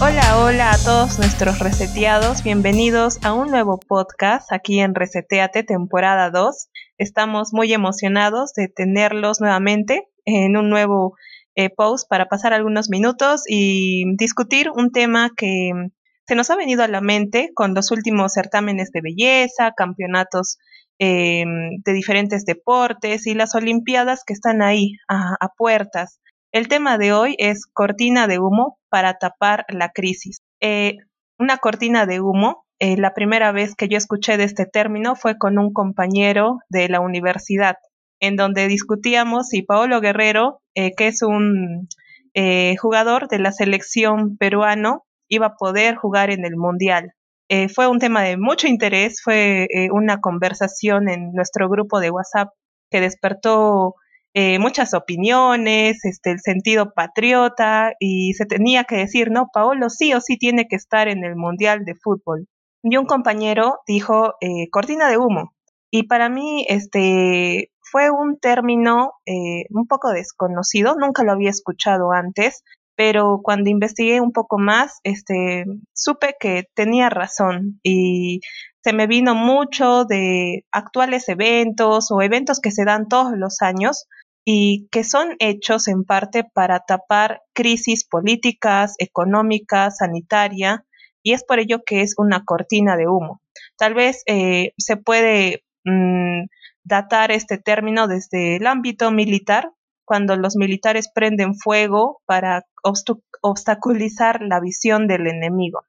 Hola, hola a todos nuestros reseteados. Bienvenidos a un nuevo podcast aquí en Reseteate, temporada 2. Estamos muy emocionados de tenerlos nuevamente en un nuevo eh, post para pasar algunos minutos y discutir un tema que se nos ha venido a la mente con los últimos certámenes de belleza, campeonatos eh, de diferentes deportes y las Olimpiadas que están ahí a puertas. El tema de hoy es cortina de humo para tapar la crisis. Eh, una cortina de humo, eh, la primera vez que yo escuché de este término fue con un compañero de la universidad, en donde discutíamos si Paolo Guerrero, eh, que es un jugador de la selección peruano, iba a poder jugar en el Mundial. fue un tema de mucho interés, fue una conversación en nuestro grupo de WhatsApp que despertó eh, muchas opiniones, este, el sentido patriota y se tenía que decir, no, Paolo sí o sí tiene que estar en el Mundial de Fútbol. Y un compañero dijo, eh, cortina de humo. Y para mí, este, fue un término eh, un poco desconocido, nunca lo había escuchado antes, pero cuando investigué un poco más, este, supe que tenía razón y se me vino mucho de actuales eventos o eventos que se dan todos los años y que son hechos en parte para tapar crisis políticas, económicas, sanitaria, y es por ello que es una cortina de humo. Tal vez eh, se puede mm, datar este término desde el ámbito militar, cuando los militares prenden fuego para obstaculizar la visión del enemigo.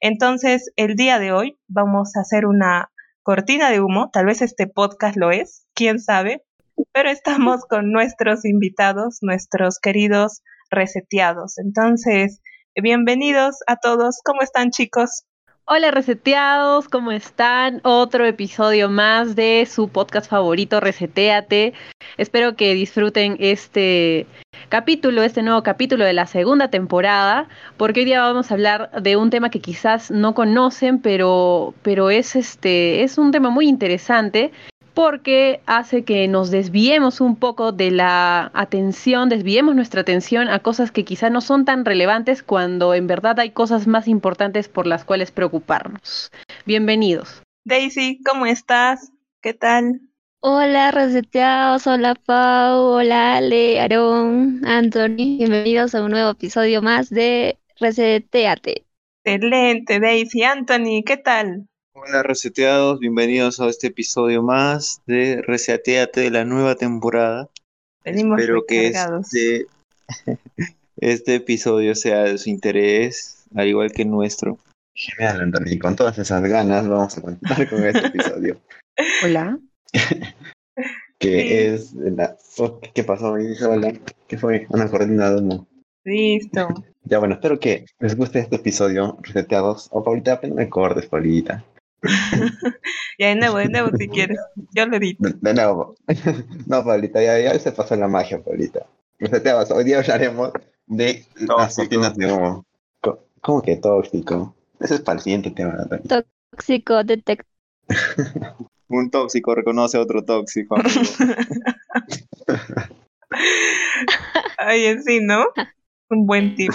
Entonces, el día de hoy vamos a hacer una cortina de humo, tal vez este podcast lo es, quién sabe, pero estamos con nuestros invitados, nuestros queridos reseteados. Entonces, bienvenidos a todos. ¿Cómo están chicos? Hola reseteados, ¿cómo están? Otro episodio más de su podcast favorito, Reseteate. Espero que disfruten este capítulo, este nuevo capítulo de la segunda temporada, porque hoy día vamos a hablar de un tema que quizás no conocen, pero, pero es, este, es un tema muy interesante porque hace que nos desviemos un poco de la atención, desviemos nuestra atención a cosas que quizá no son tan relevantes cuando en verdad hay cosas más importantes por las cuales preocuparnos. Bienvenidos. Daisy, ¿cómo estás? ¿Qué tal? Hola, reseteados, hola Pau, hola Ale, Aarón, Anthony, bienvenidos a un nuevo episodio más de Reseteate. Excelente, Daisy, Anthony, ¿qué tal? Hola reseteados, bienvenidos a este episodio más de Reseteate de la nueva temporada. Espero que este, este episodio sea de su interés, al igual que nuestro. Genial, Anthony, con todas esas ganas vamos a contar con este episodio. Hola. que es la... Oh, ¿Qué pasó? Hola. ¿Qué fue? Una coordinada de Listo. Ya bueno, espero que les guste este episodio, reseteados. O Paulita, apenas me cortes, Paulita. ya de nuevo, de nuevo si quieres. Yo lo edito. De, nuevo. no, Paulita, ya, ya se pasó la magia, Paulita. Reseteados, hoy día hablaremos de las cortinas de humo. ¿Cómo que tóxico? Eso es para el siguiente tema. Tóxico detect. Un tóxico reconoce a otro tóxico. Ay, en sí, ¿no? Un buen tip.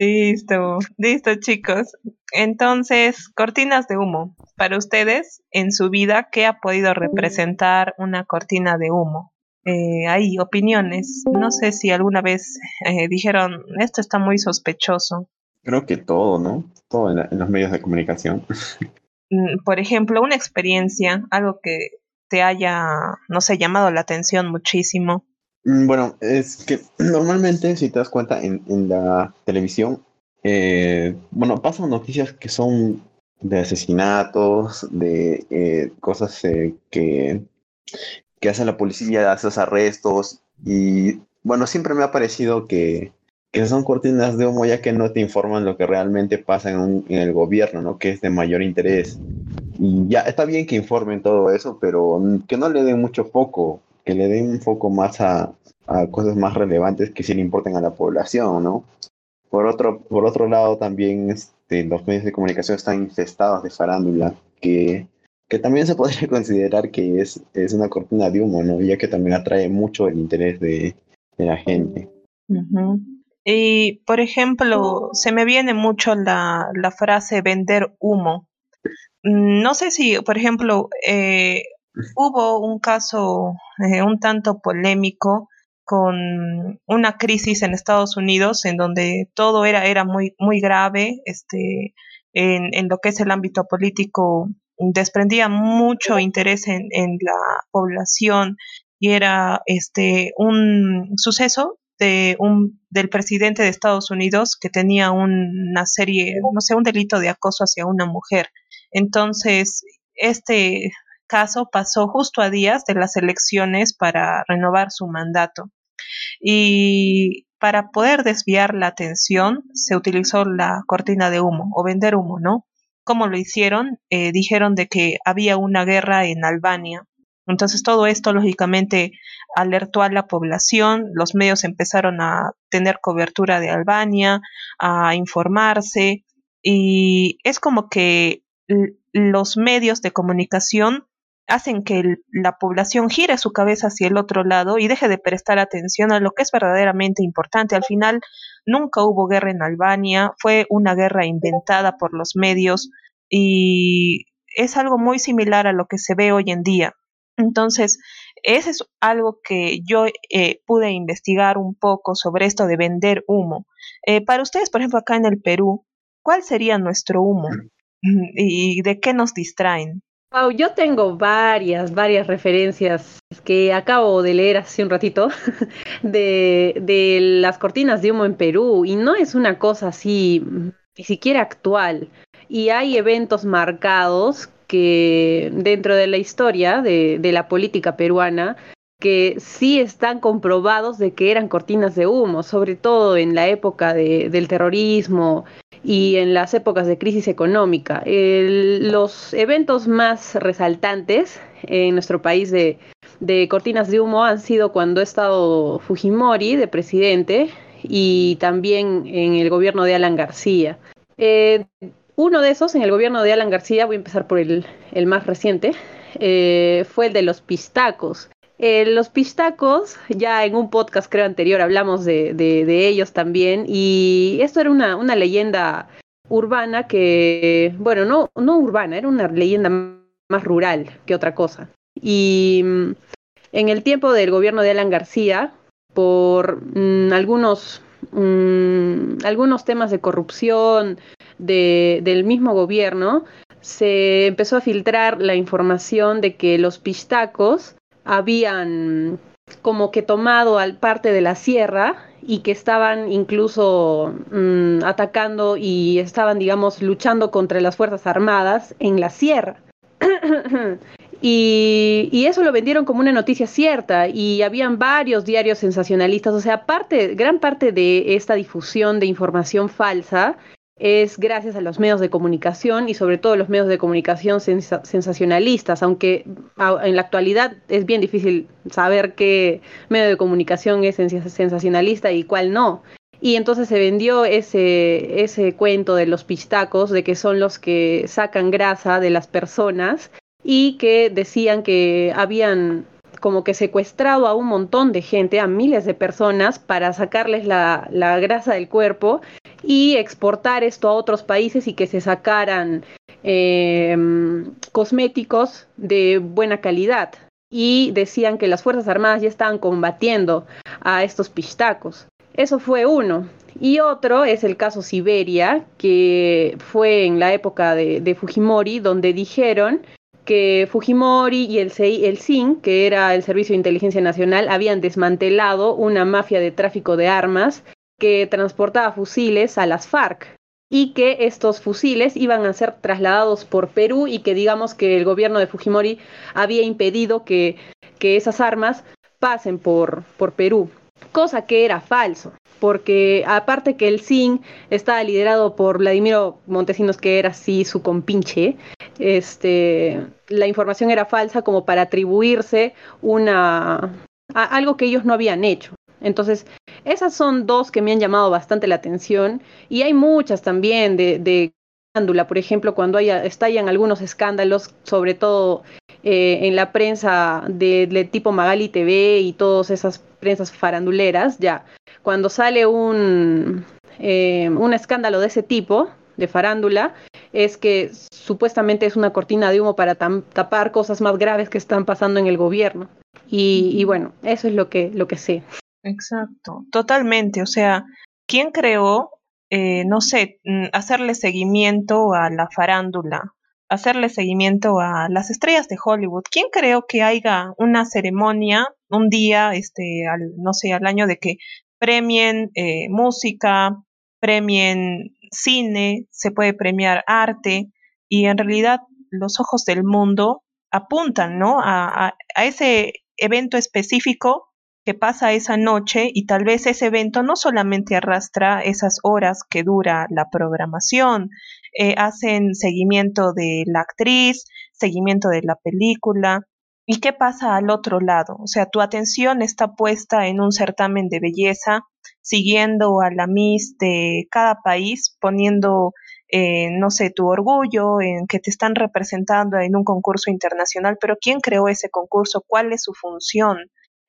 Listo, listo chicos. Entonces, cortinas de humo. Para ustedes, en su vida, ¿qué ha podido representar una cortina de humo? Eh, hay opiniones. No sé si alguna vez eh, dijeron, esto está muy sospechoso. Creo que todo, ¿no? Todo en, los medios de comunicación. Mm, por ejemplo, una experiencia, algo que te haya, no sé, llamado la atención muchísimo. Mm, bueno, es que normalmente, si te das cuenta, en, en la televisión, eh, bueno, pasan noticias que son de asesinatos, de eh, cosas eh, que, que hace la policía, hace esos arrestos, y bueno, siempre me ha parecido que que son cortinas de humo ya que no te informan lo que realmente pasa en, el gobierno, ¿no? Que es de mayor interés. Y ya está bien que informen todo eso, pero que no le den mucho foco, que le den un foco más a, cosas más relevantes que sí le importen a la población, ¿no? Por otro, por otro lado, también este, los medios de comunicación están infestados de farándula, que, que también se podría considerar que es, es una cortina de humo, ¿no? Ya que también atrae mucho el interés de, la gente. Y, por ejemplo, se me viene mucho la, la frase vender humo. Mm, no sé si, por ejemplo, eh, hubo un caso eh, un tanto polémico con una crisis en Estados Unidos en donde todo era, era muy, muy grave, este, en, en lo que es el ámbito político desprendía mucho interés en, en la población y era este un suceso de un, del presidente de Estados Unidos que tenía una serie, no sé, un delito de acoso hacia una mujer. Entonces, este caso pasó justo a días de las elecciones para renovar su mandato. Y para poder desviar la atención se utilizó la cortina de humo o vender humo, ¿no? ¿Cómo lo hicieron? Eh, dijeron de que había una guerra en Albania entonces todo esto lógicamente alertó a la población, los medios empezaron a tener cobertura de Albania, a informarse y es como que los medios de comunicación hacen que la población gire su cabeza hacia el otro lado y deje de prestar atención a lo que es verdaderamente importante. Al final, nunca hubo guerra en Albania, fue una guerra inventada por los medios y es algo muy similar a lo que se ve hoy en día. Entonces, ese es algo que yo eh, pude investigar un poco sobre esto de vender humo. Eh, para ustedes, por ejemplo, acá en el Perú, ¿cuál sería nuestro humo? ¿Y de qué nos distraen? Wow, yo tengo varias, varias referencias que acabo de leer hace un ratito de, de las cortinas de humo en Perú y no es una cosa así ni siquiera actual. Y hay eventos marcados que dentro de la historia de, la política peruana, que sí están comprobados de que eran cortinas de humo, sobre todo en la época del terrorismo y en las épocas de crisis económica. los eventos más resaltantes en nuestro país de, cortinas de humo han sido cuando ha estado Fujimori de presidente y también en el gobierno de Alan García. Eh, uno de esos, en el gobierno de Alan García, voy a empezar por el, más reciente, eh, fue el de los pistacos. Eh, los pistacos, ya en un podcast creo anterior hablamos de, ellos también, y esto era una, leyenda urbana que, bueno, no, no urbana, era una leyenda más rural que otra cosa. Y mm, en el tiempo del gobierno de Alan García, por mm, algunos, mm, algunos temas de corrupción, del mismo gobierno, se empezó a filtrar la información de que los pistacos habían como que tomado al parte de la sierra y que estaban incluso mm, atacando y estaban, digamos, luchando contra las Fuerzas Armadas en la sierra. y, y, eso lo vendieron como una noticia cierta y habían varios diarios sensacionalistas, o sea, parte, gran parte de esta difusión de información falsa es gracias a los medios de comunicación y sobre todo los medios de comunicación sensacionalistas, aunque en la actualidad es bien difícil saber qué medio de comunicación es sensacionalista y cuál no. Y entonces se vendió ese, ese cuento de los pistacos, de que son los que sacan grasa de las personas y que decían que habían como que secuestrado a un montón de gente, a miles de personas, para sacarles la, la grasa del cuerpo y exportar esto a otros países y que se sacaran em, cosméticos de buena calidad. Y decían que las Fuerzas Armadas ya estaban combatiendo a estos pistacos. Eso fue uno. Y otro es el caso Siberia, que fue en la época de, Fujimori, donde dijeron que Fujimori y el, el SIN, que era el Servicio de Inteligencia Nacional, habían desmantelado una mafia de tráfico de armas que transportaba fusiles a las FARC y que estos fusiles iban a ser trasladados por Perú y que digamos que el gobierno de Fujimori había impedido que, que esas armas pasen por, por Perú. cosa que era falso, porque aparte que el SIN estaba liderado por Vladimiro Montesinos, que era así su compinche, este, la información era falsa como para atribuirse una, a algo que ellos no habían hecho. Entonces, esas son dos que me han llamado bastante la atención y hay muchas también de, de por ejemplo, cuando haya, estallan algunos escándalos, sobre todo eh, en la prensa de, tipo Magali TV y todas esas prensas faranduleras, ya, cuando sale un, eh, un escándalo de ese tipo, de farándula, es que supuestamente es una cortina de humo para tapar cosas más graves que están pasando en el gobierno. Y, y bueno, eso es lo que, lo que sé. Exacto, totalmente. O sea, ¿quién creó, eh, no sé, mm, hacerle seguimiento a la farándula, hacerle seguimiento a las estrellas de Hollywood? ¿Quién creó que haya una ceremonia un día, este, al, no sé, al año de que premien eh, música, premien cine, se puede premiar arte y en realidad los ojos del mundo apuntan, ¿no? a ese evento específico pasa esa noche y tal vez ese evento no solamente arrastra esas horas que dura la programación, eh, hacen seguimiento de la actriz, seguimiento de la película. ¿Y qué pasa al otro lado? O sea, tu atención está puesta en un certamen de belleza, siguiendo a la Miss de cada país, poniendo, eh, no sé, tu orgullo en que te están representando en un concurso internacional, pero ¿quién creó ese concurso? ¿Cuál es su función?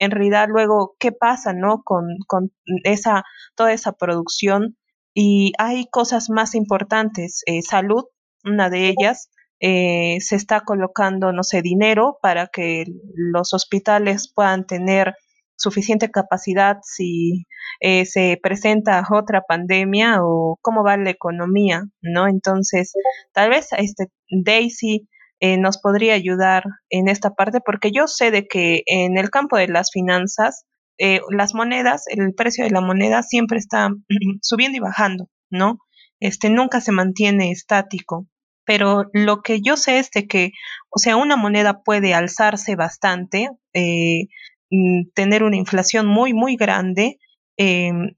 En realidad luego qué pasa, ¿no? Con, con esa, toda esa producción. Y hay cosas más importantes, eh, salud, una de ellas, eh, se está colocando, no sé, dinero para que los hospitales puedan tener suficiente capacidad si eh, se presenta otra pandemia o cómo va la economía, ¿no? Entonces, tal vez este Daisy eh, nos podría ayudar en esta parte, porque yo sé de que en el campo de las finanzas, eh, las monedas, el precio de la moneda siempre está subiendo y bajando, ¿no? Este nunca se mantiene estático. Pero lo que yo sé es de que, o sea, una moneda puede alzarse bastante, eh, mm, tener una inflación muy, muy grande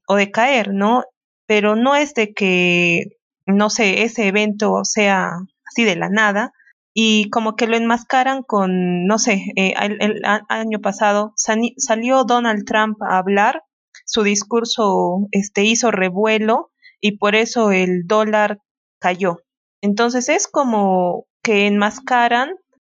o decaer, ¿no? Pero no es de que, no sé, ese evento sea así de la nada, y como que lo enmascaran con, no sé, eh, el, año pasado salió Donald Trump a hablar, su discurso este, hizo revuelo y por eso el dólar cayó. Entonces es como que enmascaran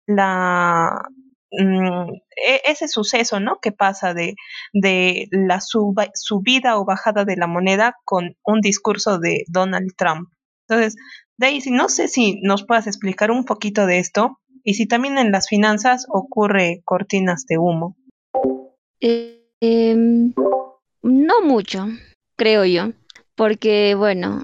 la mm, e, ese suceso, ¿no? Que pasa de, de la subida o bajada de la moneda con un discurso de Donald Trump. Entonces, Daisy, no sé si nos puedas explicar un poquito de esto y si también en las finanzas ocurre cortinas de humo. Eh, em, no mucho, creo yo, porque bueno,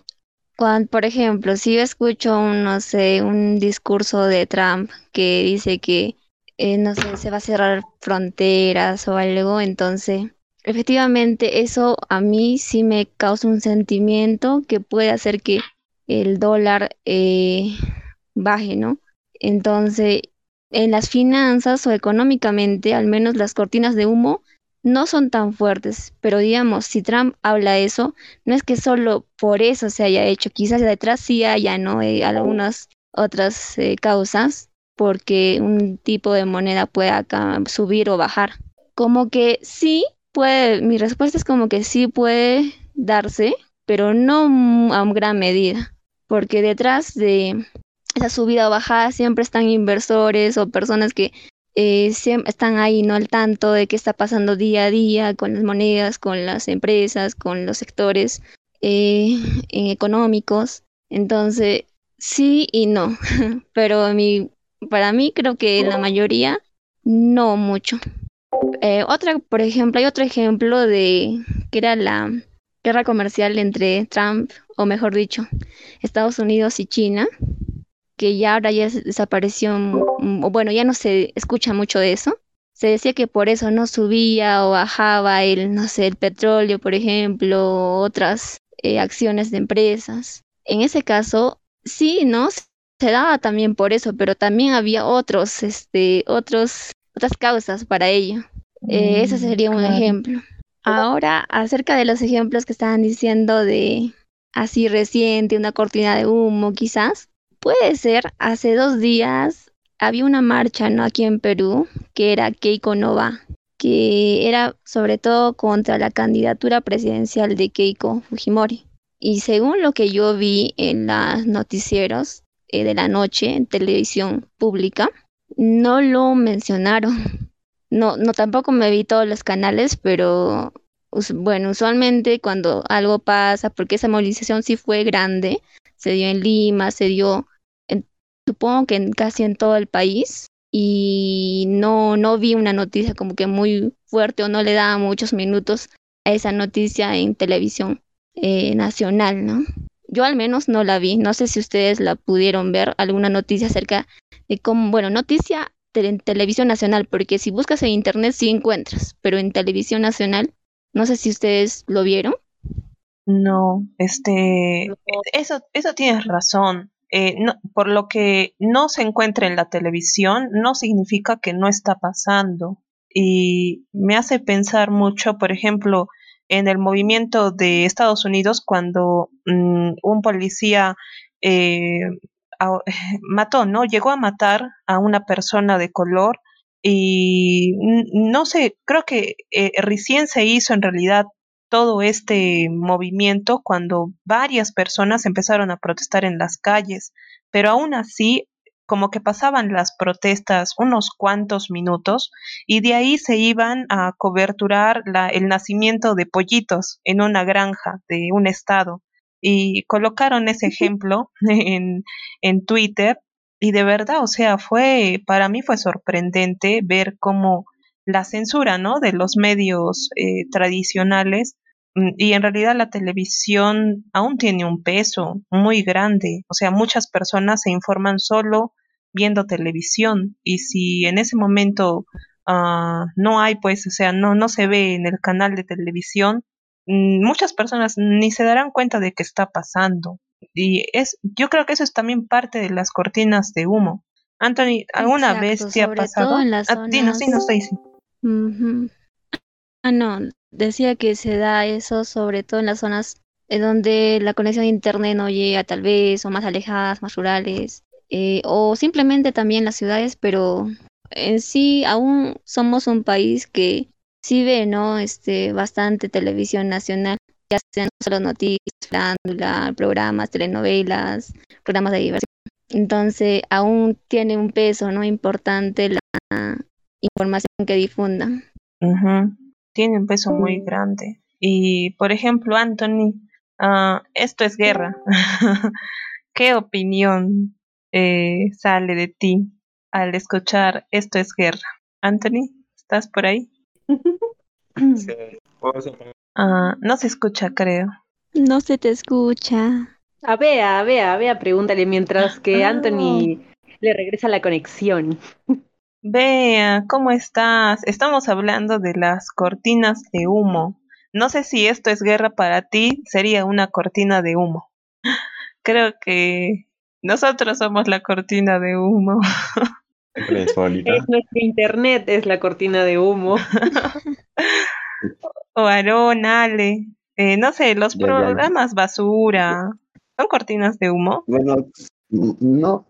cuando, por ejemplo, si yo escucho un, no sé, un discurso de Trump que dice que, eh, no sé, se va a cerrar fronteras o algo, entonces, efectivamente, eso a mí sí me causa un sentimiento que puede hacer que el dólar eh, baje, ¿no? Entonces, en las finanzas o económicamente, al menos las cortinas de humo no son tan fuertes, pero digamos, si Trump habla eso, no es que solo por eso se haya hecho, quizás detrás sí haya, ¿no? Eh, algunas otras eh, causas, porque un tipo de moneda puede acá subir o bajar. Como que sí puede, mi respuesta es como que sí puede darse, pero no a gran medida porque detrás de esa subida o bajada siempre están inversores o personas que eh, están ahí no al tanto de qué está pasando día a día con las monedas, con las empresas, con los sectores eh, económicos. Entonces, sí y no, pero para mí creo que la mayoría no mucho. Eh, otra, por ejemplo, hay otro ejemplo de que era la guerra comercial entre Trump, o mejor dicho, Estados Unidos y China, que ya ahora ya desapareció, o bueno, ya no se escucha mucho de eso. Se decía que por eso no subía o bajaba el, no sé, el petróleo, por ejemplo, otras eh, acciones de empresas. En ese caso, sí, ¿no? Se daba también por eso, pero también había otros, este, otros, otras causas para ello. Eh, ese mm, sería un ejemplo. Ahora, acerca de los ejemplos que estaban diciendo de así reciente, una cortina de humo quizás, puede ser, hace dos días había una marcha, ¿no? Aquí en Perú, que era Keiko Nova, que era sobre todo contra la candidatura presidencial de Keiko Fujimori. Y según lo que yo vi en los noticieros eh, de la noche en televisión pública, no lo mencionaron. No, no tampoco me vi todos los canales, pero bueno, usualmente cuando algo pasa, porque esa movilización sí fue grande, se dio en Lima, se dio, supongo que en, casi en todo el país, y no, no vi una noticia como que muy fuerte o no le daba muchos minutos a esa noticia en televisión eh, nacional, ¿no? Yo al menos no la vi, no sé si ustedes la pudieron ver, alguna noticia acerca de cómo, bueno, noticia en televisión nacional, porque si buscas en internet sí encuentras, pero en televisión nacional, no sé si ustedes lo vieron. No, este, eso, eso tienes razón. Eh, no, por lo que no se encuentra en la televisión, no significa que no está pasando. Y me hace pensar mucho, por ejemplo, en el movimiento de Estados Unidos cuando mm, un policía eh, mató, ¿no? Llegó a matar a una persona de color y no sé, creo que eh, recién se hizo en realidad todo este movimiento cuando varias personas empezaron a protestar en las calles, pero aún así como que pasaban las protestas unos cuantos minutos y de ahí se iban a coberturar la, el nacimiento de pollitos en una granja de un estado. Y colocaron ese ejemplo en, en Twitter y de verdad, o sea, fue, para mí fue sorprendente ver cómo la censura, ¿no? De los medios eh, tradicionales mm, y en realidad la televisión aún tiene un peso muy grande, o sea, muchas personas se informan solo viendo televisión y si en ese momento uh, no hay, pues, o sea, no, no se ve en el canal de televisión, mm, muchas personas ni se darán cuenta de qué está pasando. Y es, yo creo que eso es también parte de las cortinas de humo. Anthony, ¿alguna vez te ha pasado? En las ah, no, sí, no estoy. Ah, no, decía que se da eso sobre todo en las zonas en donde la conexión a internet no llega tal vez, o más alejadas, más rurales, eh, o simplemente también las ciudades, pero en sí aún somos un país que sí ve, ¿no? Este, bastante televisión nacional ya sean solo noticias, programas, telenovelas, programas de diversión. Entonces, aún tiene un peso no importante la información que difundan. Tiene un peso muy grande. Y, por ejemplo, Anthony, uh, esto es guerra. ¿Qué opinión eh, sale de ti al escuchar esto es guerra? Anthony, ¿estás por ahí? Sí, Ah, no se escucha, creo. No se te escucha. A Bea, a Bea, a Bea, pregúntale mientras que ah. Anthony le regresa la conexión. Bea, ¿cómo estás? Estamos hablando de las cortinas de humo. No sé si esto es guerra para ti, sería una cortina de humo. Creo que nosotros somos la cortina de humo. Es nuestro internet, es la cortina de humo. o Aarón, Ale, eh, no sé, los programas basura, ¿son cortinas de humo? Bueno, no,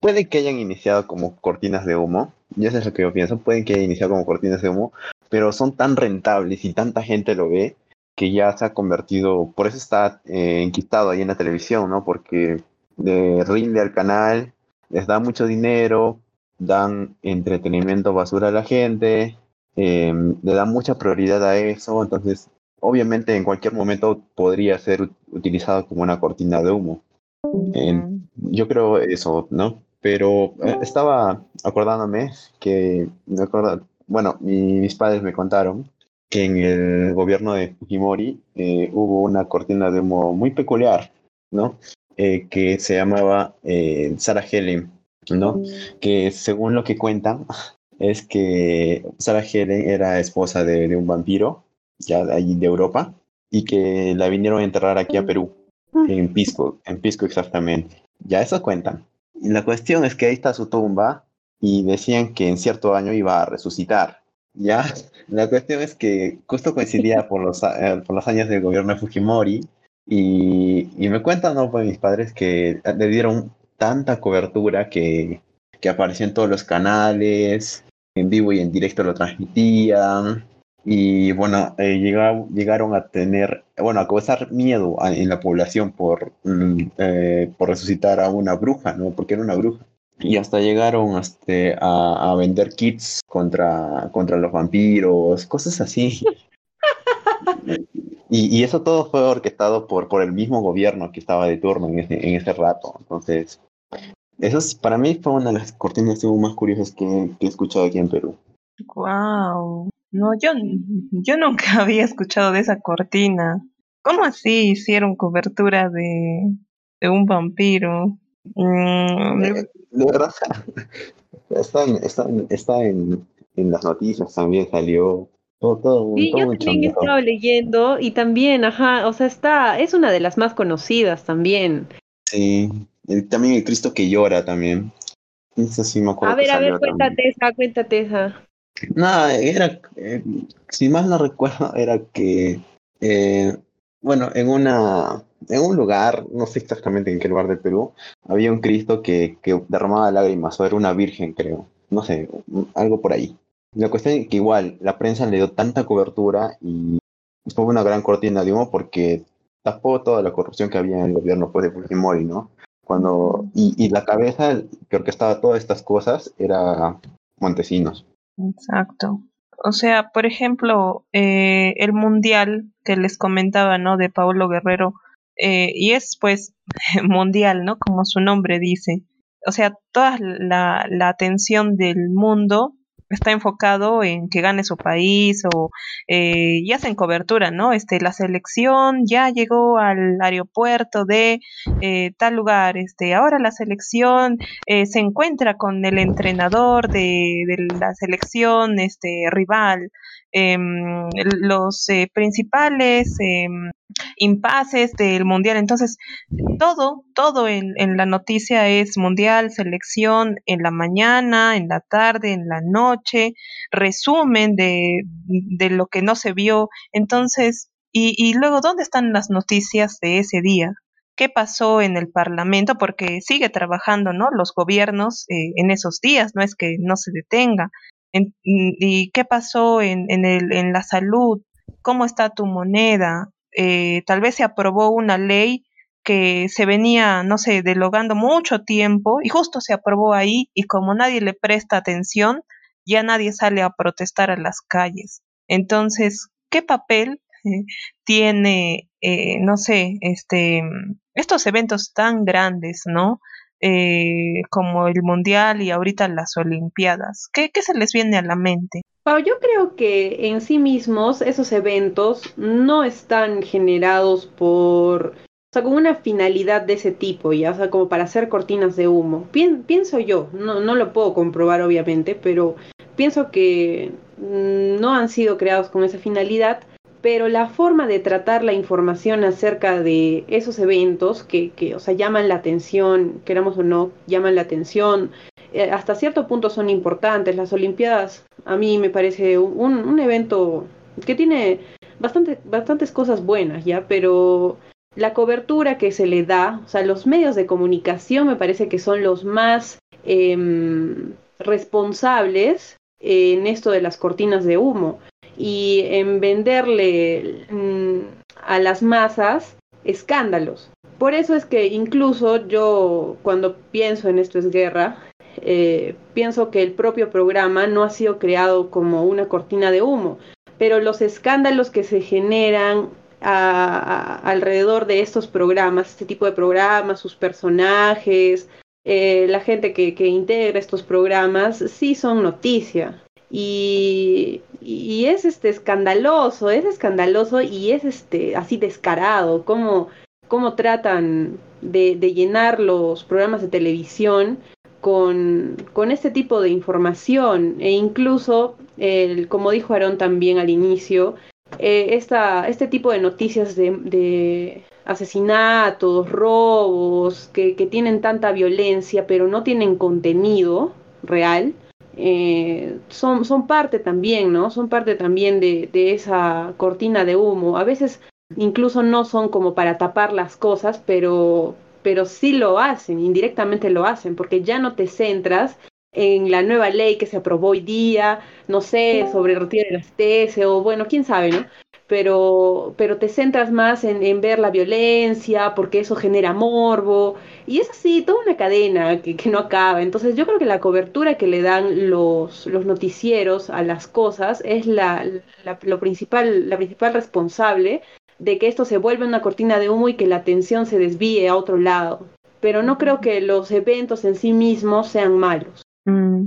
puede que hayan iniciado como cortinas de humo, y eso es lo que yo pienso, pueden que hayan iniciado como cortinas de humo, pero son tan rentables y tanta gente lo ve que ya se ha convertido, por eso está eh, enquistado ahí en la televisión, ¿no? Porque le rinde al canal, les da mucho dinero, dan entretenimiento basura a la gente, eh, le da mucha prioridad a eso, entonces obviamente en cualquier momento podría ser utilizado como una cortina de humo. yo creo eso, ¿no? Pero eh, estaba acordándome que, me acuerdo, bueno, mis padres me contaron que en el gobierno de Fujimori eh, hubo una cortina de humo muy peculiar, ¿no? Eh, que se llamaba Sarah Helen, ¿no? Mm. Que según lo que cuentan, es que Sarah Helen era esposa de, un vampiro, ya de allí de Europa, y que la vinieron a enterrar aquí a Perú, en Pisco, en Pisco exactamente. Ya eso cuentan. Y la cuestión es que ahí está su tumba y decían que en cierto año iba a resucitar. Ya, la cuestión es que justo coincidía por los, eh, por los años del gobierno de Fujimori y, y me cuentan ¿no? pues, mis padres que le dieron tanta cobertura que, que apareció en todos los canales, en vivo y en directo lo transmitían. Y bueno, eh, llegaron a tener, bueno, a causar miedo en la población por, mm, eh, por resucitar a una bruja, ¿no? Porque era una bruja. Y hasta llegaron este, a, a, vender kits contra, contra los vampiros, cosas así. y, y, eso todo fue orquestado por, por el mismo gobierno que estaba de turno en ese, en ese rato. Entonces, eso es, para mí fue una de las cortinas más curiosas que, que he escuchado aquí en Perú. Wow. No, yo, yo nunca había escuchado de esa cortina. ¿Cómo así hicieron cobertura de, de un vampiro? Mm, de, verdad, está, en, está, está en, en, las noticias también salió. Todo, todo, sí, yo también he estado leyendo y también, ajá, o sea, está, es una de las más conocidas también. Sí, también el Cristo que llora también. Eso sí me acuerdo. A ver, a ver, cuéntate esa, cuéntate esa. Nada, era, eh, si más no recuerdo, era que, eh, bueno, en una, en un lugar, no sé exactamente en qué lugar del Perú, había un Cristo que, que derramaba lágrimas, o era una virgen, creo, no sé, algo por ahí. La cuestión es que igual, la prensa le dio tanta cobertura y fue una gran cortina de humo porque tapó toda la corrupción que había en el gobierno pues, de Fujimori, ¿no? Cuando, y, y la cabeza que orquestaba todas estas cosas era Montesinos. Exacto. O sea, por ejemplo, eh, el mundial que les comentaba, ¿no? De Paulo Guerrero, eh, y es pues mundial, ¿no? Como su nombre dice. O sea, toda la, la atención del mundo está enfocado en que gane su país o eh, y hacen cobertura, ¿no? Este, la selección ya llegó al aeropuerto de eh, tal lugar, este, ahora la selección eh, se encuentra con el entrenador de, de la selección este, rival, em, los eh, principales em, impases del mundial. Entonces, todo, todo en, en, la noticia es mundial, selección en la mañana, en la tarde, en la noche, resumen de, de lo que no se vio. Entonces, y, y luego, ¿dónde están las noticias de ese día? qué pasó en el Parlamento, porque sigue trabajando, ¿no? Los gobiernos eh, en esos días, no es que no se detenga. En, ¿Y qué pasó en, en, el, en la salud? ¿Cómo está tu moneda? eh, tal vez se aprobó una ley que se venía, no sé, delogando mucho tiempo y justo se aprobó ahí y como nadie le presta atención, ya nadie sale a protestar a las calles. Entonces, ¿qué papel eh, tiene, eh, no sé, este, estos eventos tan grandes, ¿no? Eh, como el Mundial y ahorita las Olimpiadas. ¿Qué, ¿Qué se les viene a la mente? Yo creo que en sí mismos esos eventos no están generados por, o sea, con una finalidad de ese tipo, ya, o sea, como para hacer cortinas de humo. pienso yo, no, no lo puedo comprobar obviamente, pero pienso que mm, no han sido creados con esa finalidad, pero la forma de tratar la información acerca de esos eventos que, que o sea, llaman la atención, queramos o no, llaman la atención, eh, hasta cierto punto son importantes. Las Olimpiadas a mí me parece un, un evento que tiene bastante, bastantes cosas buenas, ¿ya? Pero la cobertura que se le da, o sea, los medios de comunicación me parece que son los más eh, responsables en esto de las cortinas de humo y en venderle mm, a las masas escándalos. Por eso es que incluso yo cuando pienso en esto es guerra, eh, pienso que el propio programa no ha sido creado como una cortina de humo, pero los escándalos que se generan alrededor de estos programas, este tipo de programas, sus personajes, eh, la gente que, que, integra estos programas, sí son noticia. Y, y, es este escandaloso, es escandaloso y es este así descarado, cómo, cómo tratan de, llenar los programas de televisión con, con, este tipo de información. E incluso, el, como dijo Aarón también al inicio, eh, esta, este tipo de noticias de, de asesinatos, robos, que, que, tienen tanta violencia pero no tienen contenido real, eh, son, son parte también, ¿no? Son parte también de, de esa cortina de humo. A veces incluso no son como para tapar las cosas, pero, pero sí lo hacen, indirectamente lo hacen, porque ya no te centras en la nueva ley que se aprobó hoy día, no sé, sobre el retiro de las TS o bueno, quién sabe, ¿no? Pero, pero te centras más en, en, ver la violencia, porque eso genera morbo, y es así, toda una cadena que, que, no acaba. Entonces yo creo que la cobertura que le dan los, los noticieros a las cosas es la, la, lo principal, la principal responsable de que esto se vuelva una cortina de humo y que la atención se desvíe a otro lado. Pero no creo que los eventos en sí mismos sean malos. Mm,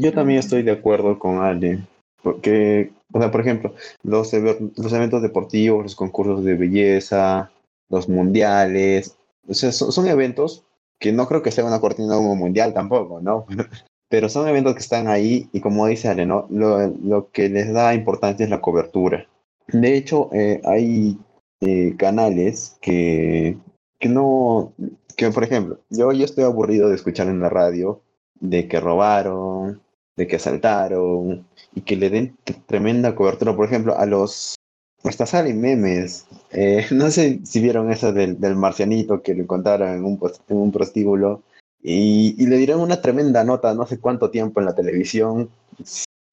yo también estoy de acuerdo con Ale, porque, o sea, por ejemplo, los, eventos deportivos, los concursos de belleza, los mundiales, o sea, son, son eventos que no creo que sea una cortina humo mundial tampoco, ¿no? Pero son eventos que están ahí y como dice Ale, ¿no? Lo, lo que les da importancia es la cobertura. De hecho, eh, hay eh, canales que, que no, que por ejemplo, yo, yo estoy aburrido de escuchar en la radio de que robaron, de que asaltaron y que le den tremenda cobertura, por ejemplo, a los... Hasta salen memes. Eh, no sé si vieron eso del, del marcianito que lo encontraron en un, en un prostíbulo y, y, le dieron una tremenda nota no sé cuánto tiempo en la televisión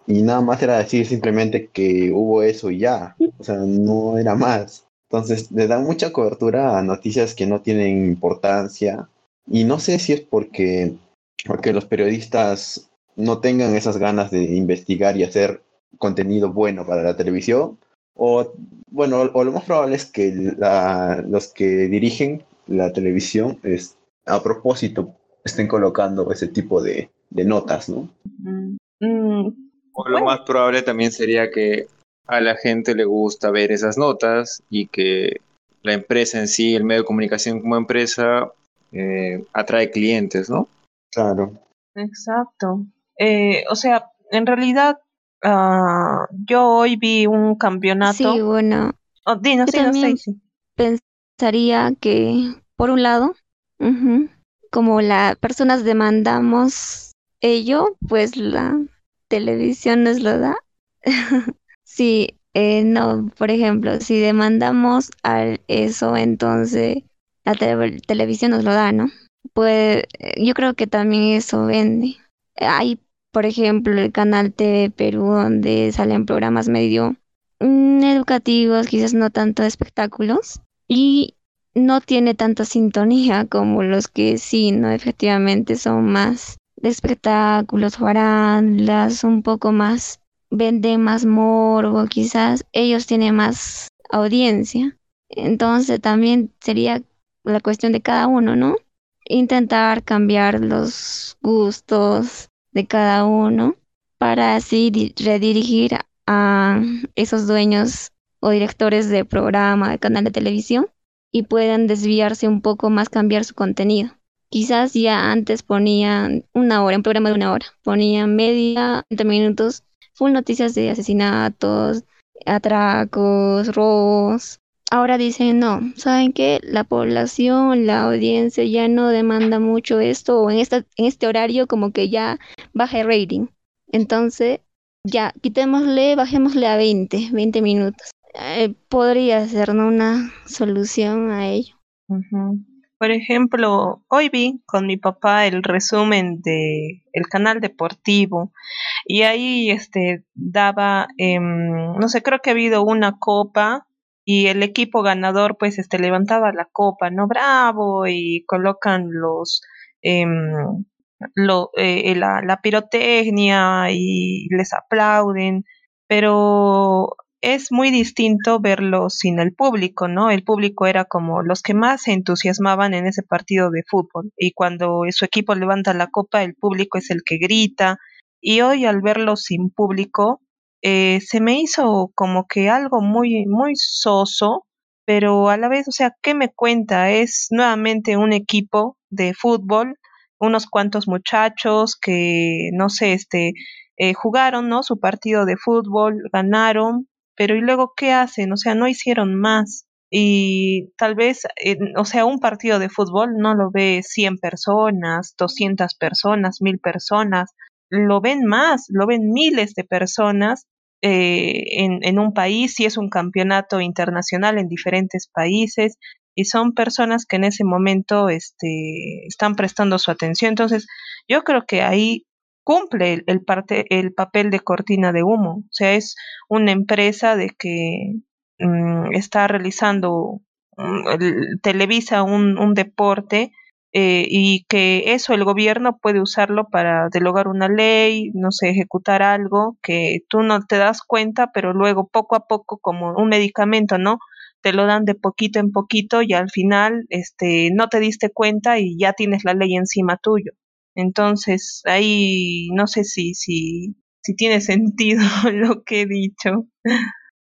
y nada más era decir simplemente que hubo eso y ya, o sea, no era más. Entonces le dan mucha cobertura a noticias que no tienen importancia y no sé si es porque, porque los periodistas no tengan esas ganas de investigar y hacer contenido bueno para la televisión o bueno, o lo más probable es que la, los que dirigen la televisión es, a propósito estén colocando ese tipo de, de notas, ¿no? Mm, o lo más probable también sería que a la gente le gusta ver esas notas y que la empresa en sí, el medio de comunicación como empresa, eh, atrae clientes, ¿no? Claro. Exacto. Eh, o sea, en realidad, uh, yo hoy vi un campeonato. Sí, bueno. Oh, dinos, yo dinos, también pensaría que, por un lado, uh -huh, como las personas demandamos ello, pues la televisión nos lo da. sí, eh, no, por ejemplo, si demandamos a eso, entonces la te televisión nos lo da, ¿no? Pues yo creo que también eso vende. Hay, por ejemplo, el canal TV Perú, donde salen programas medio mmm, educativos, quizás no tanto espectáculos, y no tiene tanta sintonía como los que sí, ¿no? Efectivamente son más de espectáculos, farandas, un poco más, venden más morbo, quizás ellos tienen más audiencia. Entonces también sería la cuestión de cada uno, ¿no? Intentar cambiar los gustos de cada uno para así redirigir a esos dueños o directores de programa, de canal de televisión y puedan desviarse un poco más, cambiar su contenido. Quizás ya antes ponían una hora, un programa de una hora, ponían media, 20 minutos, full noticias de asesinatos, atracos, robos. Ahora dicen, no, ¿saben qué? La población, la audiencia ya no demanda mucho esto, o en, esta, en este horario como que ya baja el rating. Entonces, ya, quitémosle, bajémosle a 20, 20 minutos. Eh, podría ser una solución a ello. Por ejemplo, hoy vi con mi papá el resumen de el canal deportivo y ahí este daba, eh, no sé, creo que ha habido una copa y el equipo ganador pues este levantaba la copa, no bravo y colocan los lo, eh, la, la pirotecnia y les aplauden, pero es muy distinto verlo sin el público, ¿no? El público era como los que más se entusiasmaban en ese partido de fútbol y cuando su equipo levanta la copa, el público es el que grita y hoy al verlo sin público eh, se me hizo como que algo muy muy soso, pero a la vez, o sea, ¿qué me cuenta? Es nuevamente un equipo de fútbol, unos cuantos muchachos que no sé, este eh, jugaron, ¿no? Su partido de fútbol, ganaron, pero ¿y luego qué hacen? O sea, no hicieron más. Y tal vez, eh, o sea, un partido de fútbol no lo ve 100 personas, 200 personas, 1000 personas, lo ven más, lo ven miles de personas eh, en, un país, si es un campeonato internacional en diferentes países, y son personas que en ese momento este, están prestando su atención. Entonces, yo creo que ahí cumple el, parte, el papel de cortina de humo. O sea, es una empresa de que mm, está realizando, mm, televisa un, un deporte eh, y que eso el gobierno puede usarlo para delogar una ley, no sé, ejecutar algo que tú no te das cuenta, pero luego poco a poco como un medicamento, ¿no? Te lo dan de poquito en poquito y al final este no te diste cuenta y ya tienes la ley encima tuyo. Entonces, ahí no sé si si si tiene sentido lo que he dicho.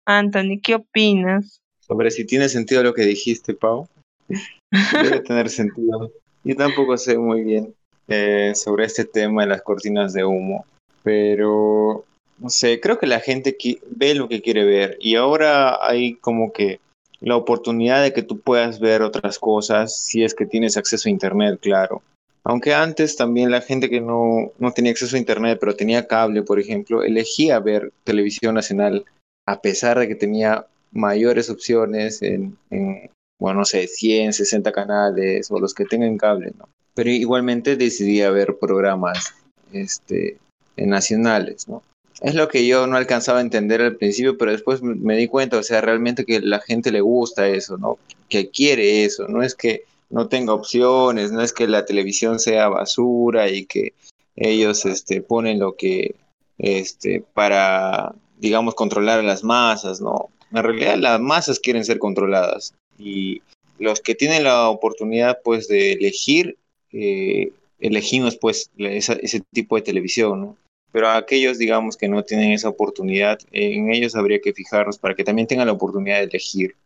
Anthony, ¿qué opinas? Sobre si tiene sentido lo que dijiste, Pau. Debe tener sentido. Yo tampoco sé muy bien eh, sobre este tema de las cortinas de humo, pero no sé, creo que la gente ve lo que quiere ver y ahora hay como que la oportunidad de que tú puedas ver otras cosas si es que tienes acceso a internet, claro. Aunque antes también la gente que no, no tenía acceso a internet, pero tenía cable, por ejemplo, elegía ver televisión nacional a pesar de que tenía mayores opciones en, en bueno, no sé, 100, 60 canales o los que tengan cable, ¿no? Pero igualmente decidí ver programas este, nacionales, ¿no? Es lo que yo no alcanzaba a entender al principio, pero después me di cuenta, o sea, realmente que la gente le gusta eso, ¿no? Que quiere eso, no es que no tenga opciones, no es que la televisión sea basura y que ellos este, ponen lo que, este, para, digamos, controlar a las masas, ¿no? En realidad las masas quieren ser controladas y los que tienen la oportunidad pues de elegir, eh, elegimos pues ese tipo de televisión, ¿no? Pero a aquellos digamos que no tienen esa oportunidad, en ellos habría que fijarnos para que también tengan la oportunidad de elegir.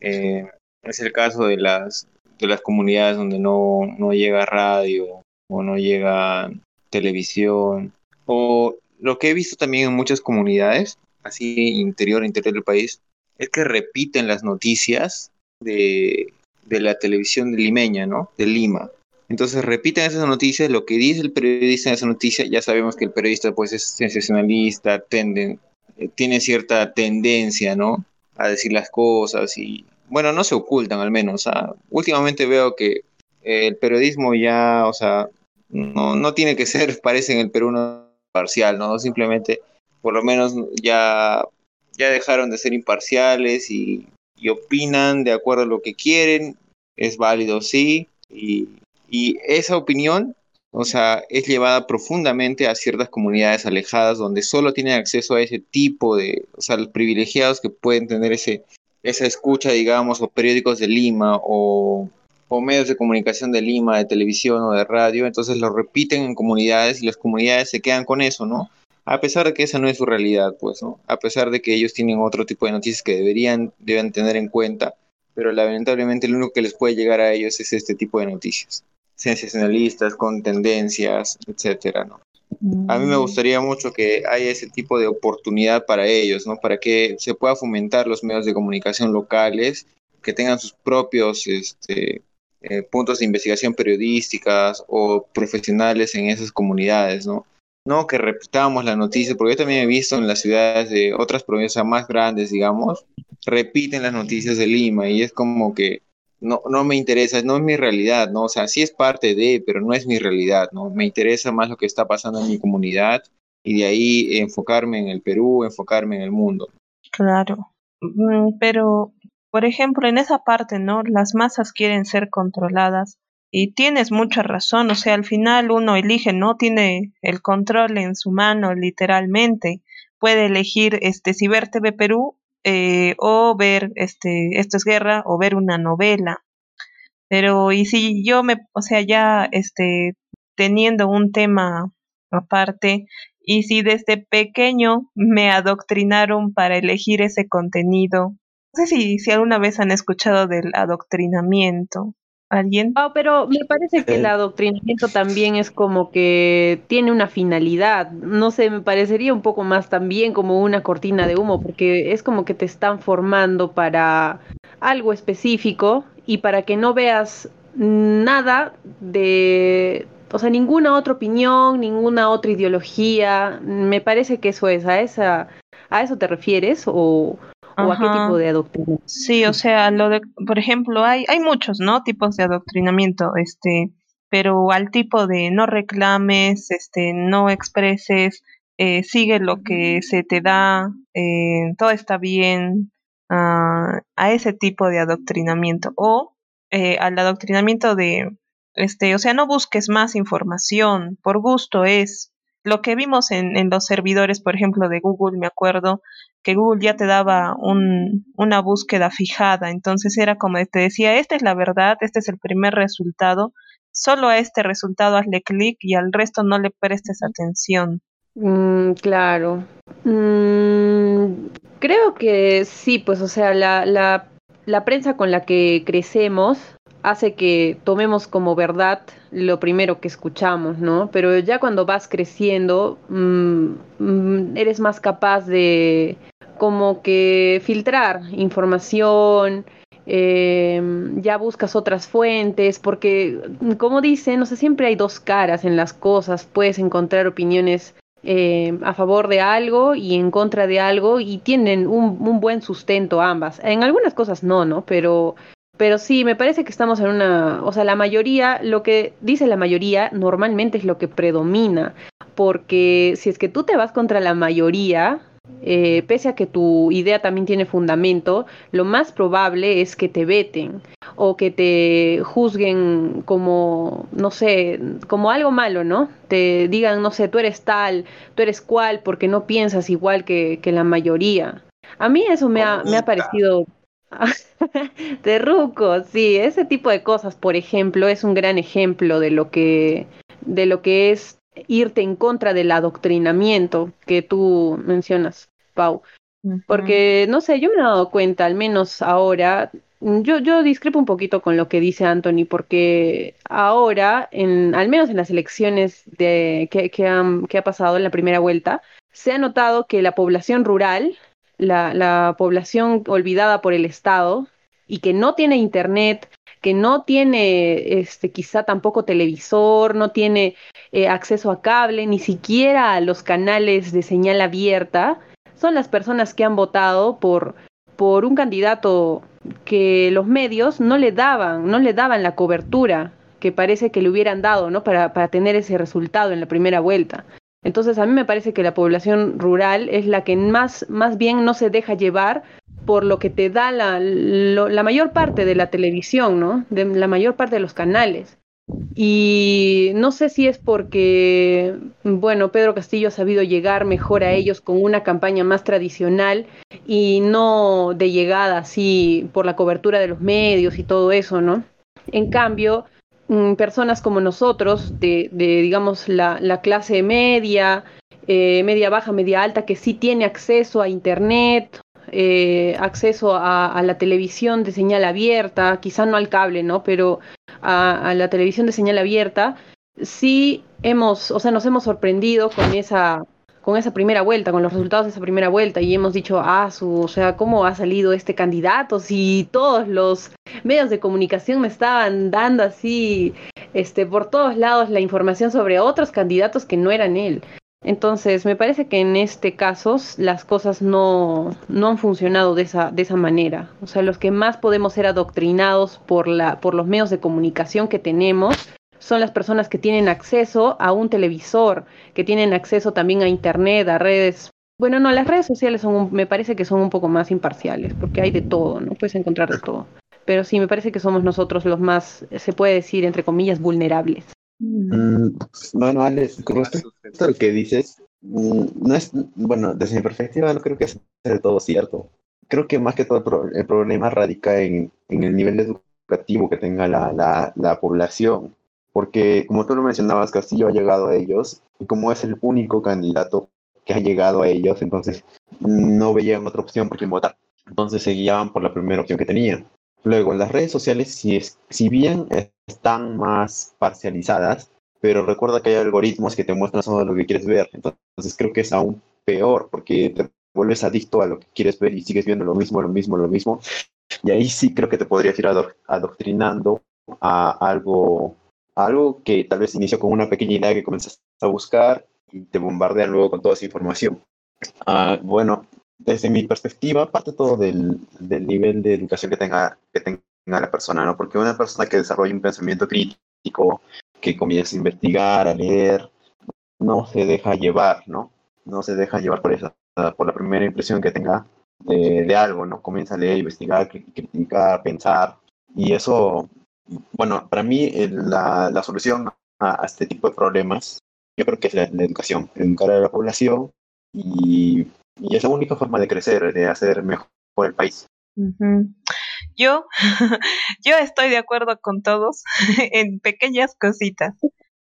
Eh, es el caso de las, de las comunidades donde no, no llega radio o no llega televisión o lo que he visto también en muchas comunidades, así interior, interior del país, es que repiten las noticias de, la televisión limeña, ¿no? De Lima. Entonces repiten esas noticias, lo que dice el periodista en esa noticia, ya sabemos que el periodista pues es sensacionalista, eh, tiene cierta tendencia, ¿no? A decir las cosas y, bueno, no se ocultan al menos. últimamente veo que el periodismo ya, o sea, no, no tiene que ser, parece en el Perú, no parcial, ¿no? Simplemente, por lo menos ya ya dejaron de ser imparciales y, opinan de acuerdo a lo que quieren, es válido, sí, y, esa opinión, o sea, es llevada profundamente a ciertas comunidades alejadas donde solo tienen acceso a ese tipo de, o sea, los privilegiados que pueden tener ese, esa escucha, digamos, o periódicos de Lima o, o medios de comunicación de Lima, de televisión o de radio, entonces lo repiten en comunidades y las comunidades se quedan con eso, ¿no? A pesar de que esa no es su realidad, pues, ¿no? A pesar de que ellos tienen otro tipo de noticias que deberían, deben tener en cuenta, pero lamentablemente lo único que les puede llegar a ellos es este tipo de noticias, sensacionalistas, con tendencias, etcétera, ¿no? A mí me mm. gustaría mucho que haya ese tipo de oportunidad para ellos, ¿no? Para que se pueda fomentar los medios de comunicación locales, que tengan sus propios este, eh, puntos de investigación periodísticas o profesionales en esas comunidades, ¿no? No que repitamos la noticia, porque yo también he visto en las ciudades de otras provincias más grandes, digamos, repiten las noticias de Lima y es como que no, no me interesa, no es mi realidad, ¿no? O sea, sí es parte de, pero no es mi realidad, ¿no? Me interesa más lo que está pasando en mi comunidad y de ahí enfocarme en el Perú, enfocarme en el mundo. Claro, mm, pero, por ejemplo, en esa parte, ¿no? Las masas quieren ser controladas y tienes mucha razón, o sea, al final uno elige, no tiene el control en su mano, literalmente. Puede elegir este si ver TV Perú eh, o ver este esto es guerra o ver una novela. Pero y si yo me, o sea, ya este teniendo un tema aparte y si desde pequeño me adoctrinaron para elegir ese contenido. No sé si, si alguna vez han escuchado del adoctrinamiento alguien. Oh, pero me parece que el adoctrinamiento también es como que tiene una finalidad. No sé, me parecería un poco más también como una cortina de humo, porque es como que te están formando para algo específico y para que no veas nada de o sea, ninguna otra opinión, ninguna otra ideología. Me parece que eso es, a esa, a eso te refieres o, o a qué tipo de adoctrinamiento. Sí, o sea, lo de, por ejemplo, hay, hay muchos, ¿no? Tipos de adoctrinamiento, este, pero al tipo de no reclames, este, no expreses, eh, sigue lo que se te da, eh, todo está bien, uh, a ese tipo de adoctrinamiento o eh, al adoctrinamiento de, este, o sea, no busques más información, por gusto es. Lo que vimos en, en los servidores, por ejemplo, de Google, me acuerdo que Google ya te daba un, una búsqueda fijada, entonces era como te decía, esta es la verdad, este es el primer resultado, solo a este resultado hazle clic y al resto no le prestes atención. Mm, claro. Mm, creo que sí, pues o sea, la, la, la prensa con la que crecemos hace que tomemos como verdad lo primero que escuchamos, ¿no? Pero ya cuando vas creciendo, mm, eres más capaz de como que filtrar información, Em, ya buscas otras fuentes, porque como dicen, no sé, siempre hay dos caras en las cosas, puedes encontrar opiniones em, a favor de algo y en contra de algo y tienen un, un, buen sustento ambas. En algunas cosas no, ¿no? Pero, pero sí, me parece que estamos en una, o sea, la mayoría, lo que dice la mayoría normalmente es lo que predomina, porque si es que tú te vas contra la mayoría, eh, pese a que tu idea también tiene fundamento, lo más probable es que te veten o que te juzguen como, no sé, como algo malo, ¿no? Te digan, no sé, tú eres tal, tú eres cual, porque no piensas igual que, la mayoría. A mí eso me ha, me ha parecido de ruco, sí, ese tipo de cosas, por ejemplo, es un gran ejemplo de lo que, de lo que es irte en contra del adoctrinamiento que tú mencionas, Pau. Porque, no sé, yo me he dado cuenta, al menos ahora, yo, yo discrepo un poquito con lo que dice Anthony, porque ahora, en, al menos en las elecciones de, que, que, han, que ha pasado en la primera vuelta, se ha notado que la población rural, la, la población olvidada por el Estado y que no tiene internet, que no tiene este, quizá tampoco televisor, no tiene eh, acceso a cable, ni siquiera a los canales de señal abierta, son las personas que han votado por, por un candidato que los medios no le daban, no le daban la cobertura que parece que le hubieran dado, ¿no? Para, para tener ese resultado en la primera vuelta. Entonces a mí me parece que la población rural es la que más, más bien no se deja llevar por lo que te da la, la mayor parte de la televisión, ¿no? De la mayor parte de los canales. Y no sé si es porque, bueno, Pedro Castillo ha sabido llegar mejor a ellos con una campaña más tradicional y no de llegada así por la cobertura de los medios y todo eso, ¿no? En cambio, personas como nosotros, de, de digamos, la, la, clase media, eh, media baja, media alta, que sí tiene acceso a Internet eh, acceso a, la televisión de señal abierta, quizá no al cable, ¿no? Pero a, la televisión de señal abierta, sí hemos, o sea, nos hemos sorprendido con esa con esa primera vuelta, con los resultados de esa primera vuelta y hemos dicho, ah, su, o sea, ¿cómo ha salido este candidato? Si todos los medios de comunicación me estaban dando así, este, por todos lados la información sobre otros candidatos que no eran él. Entonces, me parece que en este caso las cosas no, no han funcionado de esa, de esa manera. O sea, los que más podemos ser adoctrinados por, la, por los medios de comunicación que tenemos son las personas que tienen acceso a un televisor, que tienen acceso también a Internet, a redes. Bueno, no, las redes sociales son me parece que son un poco más imparciales, porque hay de todo, ¿no? Puedes encontrar de todo. Pero sí, me parece que somos nosotros los más, se puede decir, entre comillas, vulnerables. Mm, bueno, Alex, con respecto a lo que dices, mm, no es, bueno, desde mi perspectiva no creo que sea del todo cierto. Creo que más que todo el, problema radica en, en, el nivel educativo que tenga la, la, la, población. Porque, como tú lo mencionabas, Castillo ha llegado a ellos y como es el único candidato que ha llegado a ellos, entonces no veían otra opción por quien votar. Entonces se guiaban por la primera opción que tenían. Luego, las redes sociales, si, es, si bien están más parcializadas, pero recuerda que hay algoritmos que te muestran solo lo que quieres ver. Entonces creo que es aún peor porque te vuelves adicto a lo que quieres ver y sigues viendo lo mismo, lo mismo, lo mismo. Y ahí sí creo que te podrías ir adoctrinando a algo, algo que tal vez inició con una pequeña idea que comienzas a buscar y te bombardean luego con toda esa información. Ah, bueno, desde mi perspectiva, parte todo del, del, nivel de educación que tenga, que tenga la persona, ¿no? Porque una persona que desarrolla un pensamiento crítico, que comienza a investigar, a leer, no se deja llevar, ¿no? No se deja llevar por esa, por la primera impresión que tenga de, de algo, ¿no? Comienza a leer, investigar, criticar, pensar, y eso, bueno, para mí la, la solución a, este tipo de problemas, yo creo que es la, educación, educar a la población y, es la única forma de crecer, de hacer mejor el país. Yo, yo estoy de acuerdo con todos en pequeñas cositas.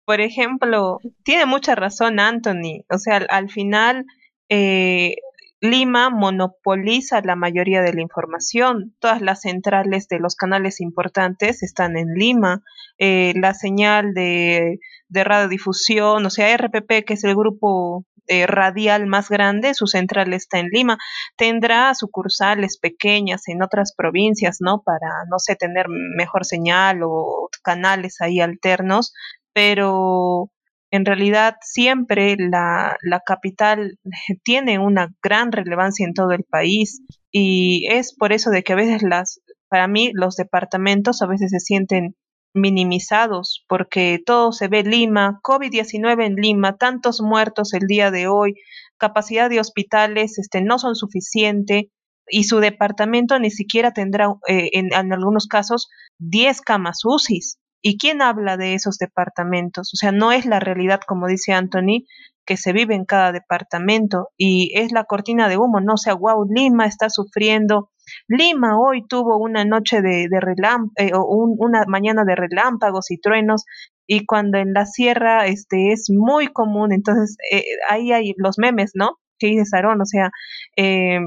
Por ejemplo, tiene mucha razón Anthony. O sea, al, final, eh, Lima monopoliza la mayoría de la información. Todas las centrales de los canales importantes están en Lima. Eh, la señal de, radiodifusión, o sea, RPP, que es el grupo eh, radial más grande, su central está en Lima. Tendrá sucursales pequeñas en otras provincias, ¿no? Para, no sé, tener mejor señal o canales ahí alternos, pero en realidad siempre la, la, capital tiene una gran relevancia en todo el país y es por eso de que a veces las, para mí los departamentos a veces se sienten minimizados porque todo se ve Lima, COVID-19 en Lima, tantos muertos el día de hoy, capacidad de hospitales este, no son suficiente y su departamento ni siquiera tendrá eh, en, en, algunos casos 10 camas UCIs. ¿Y quién habla de esos departamentos? O sea, no es la realidad, como dice Anthony, que se vive en cada departamento y es la cortina de humo, no o sea, wow, Lima está sufriendo. Lima hoy tuvo una noche de, de eh, o una mañana de relámpagos y truenos y cuando en la sierra este es muy común, entonces eh, ahí hay los memes, ¿no? Que dice Sarón, o sea, eh,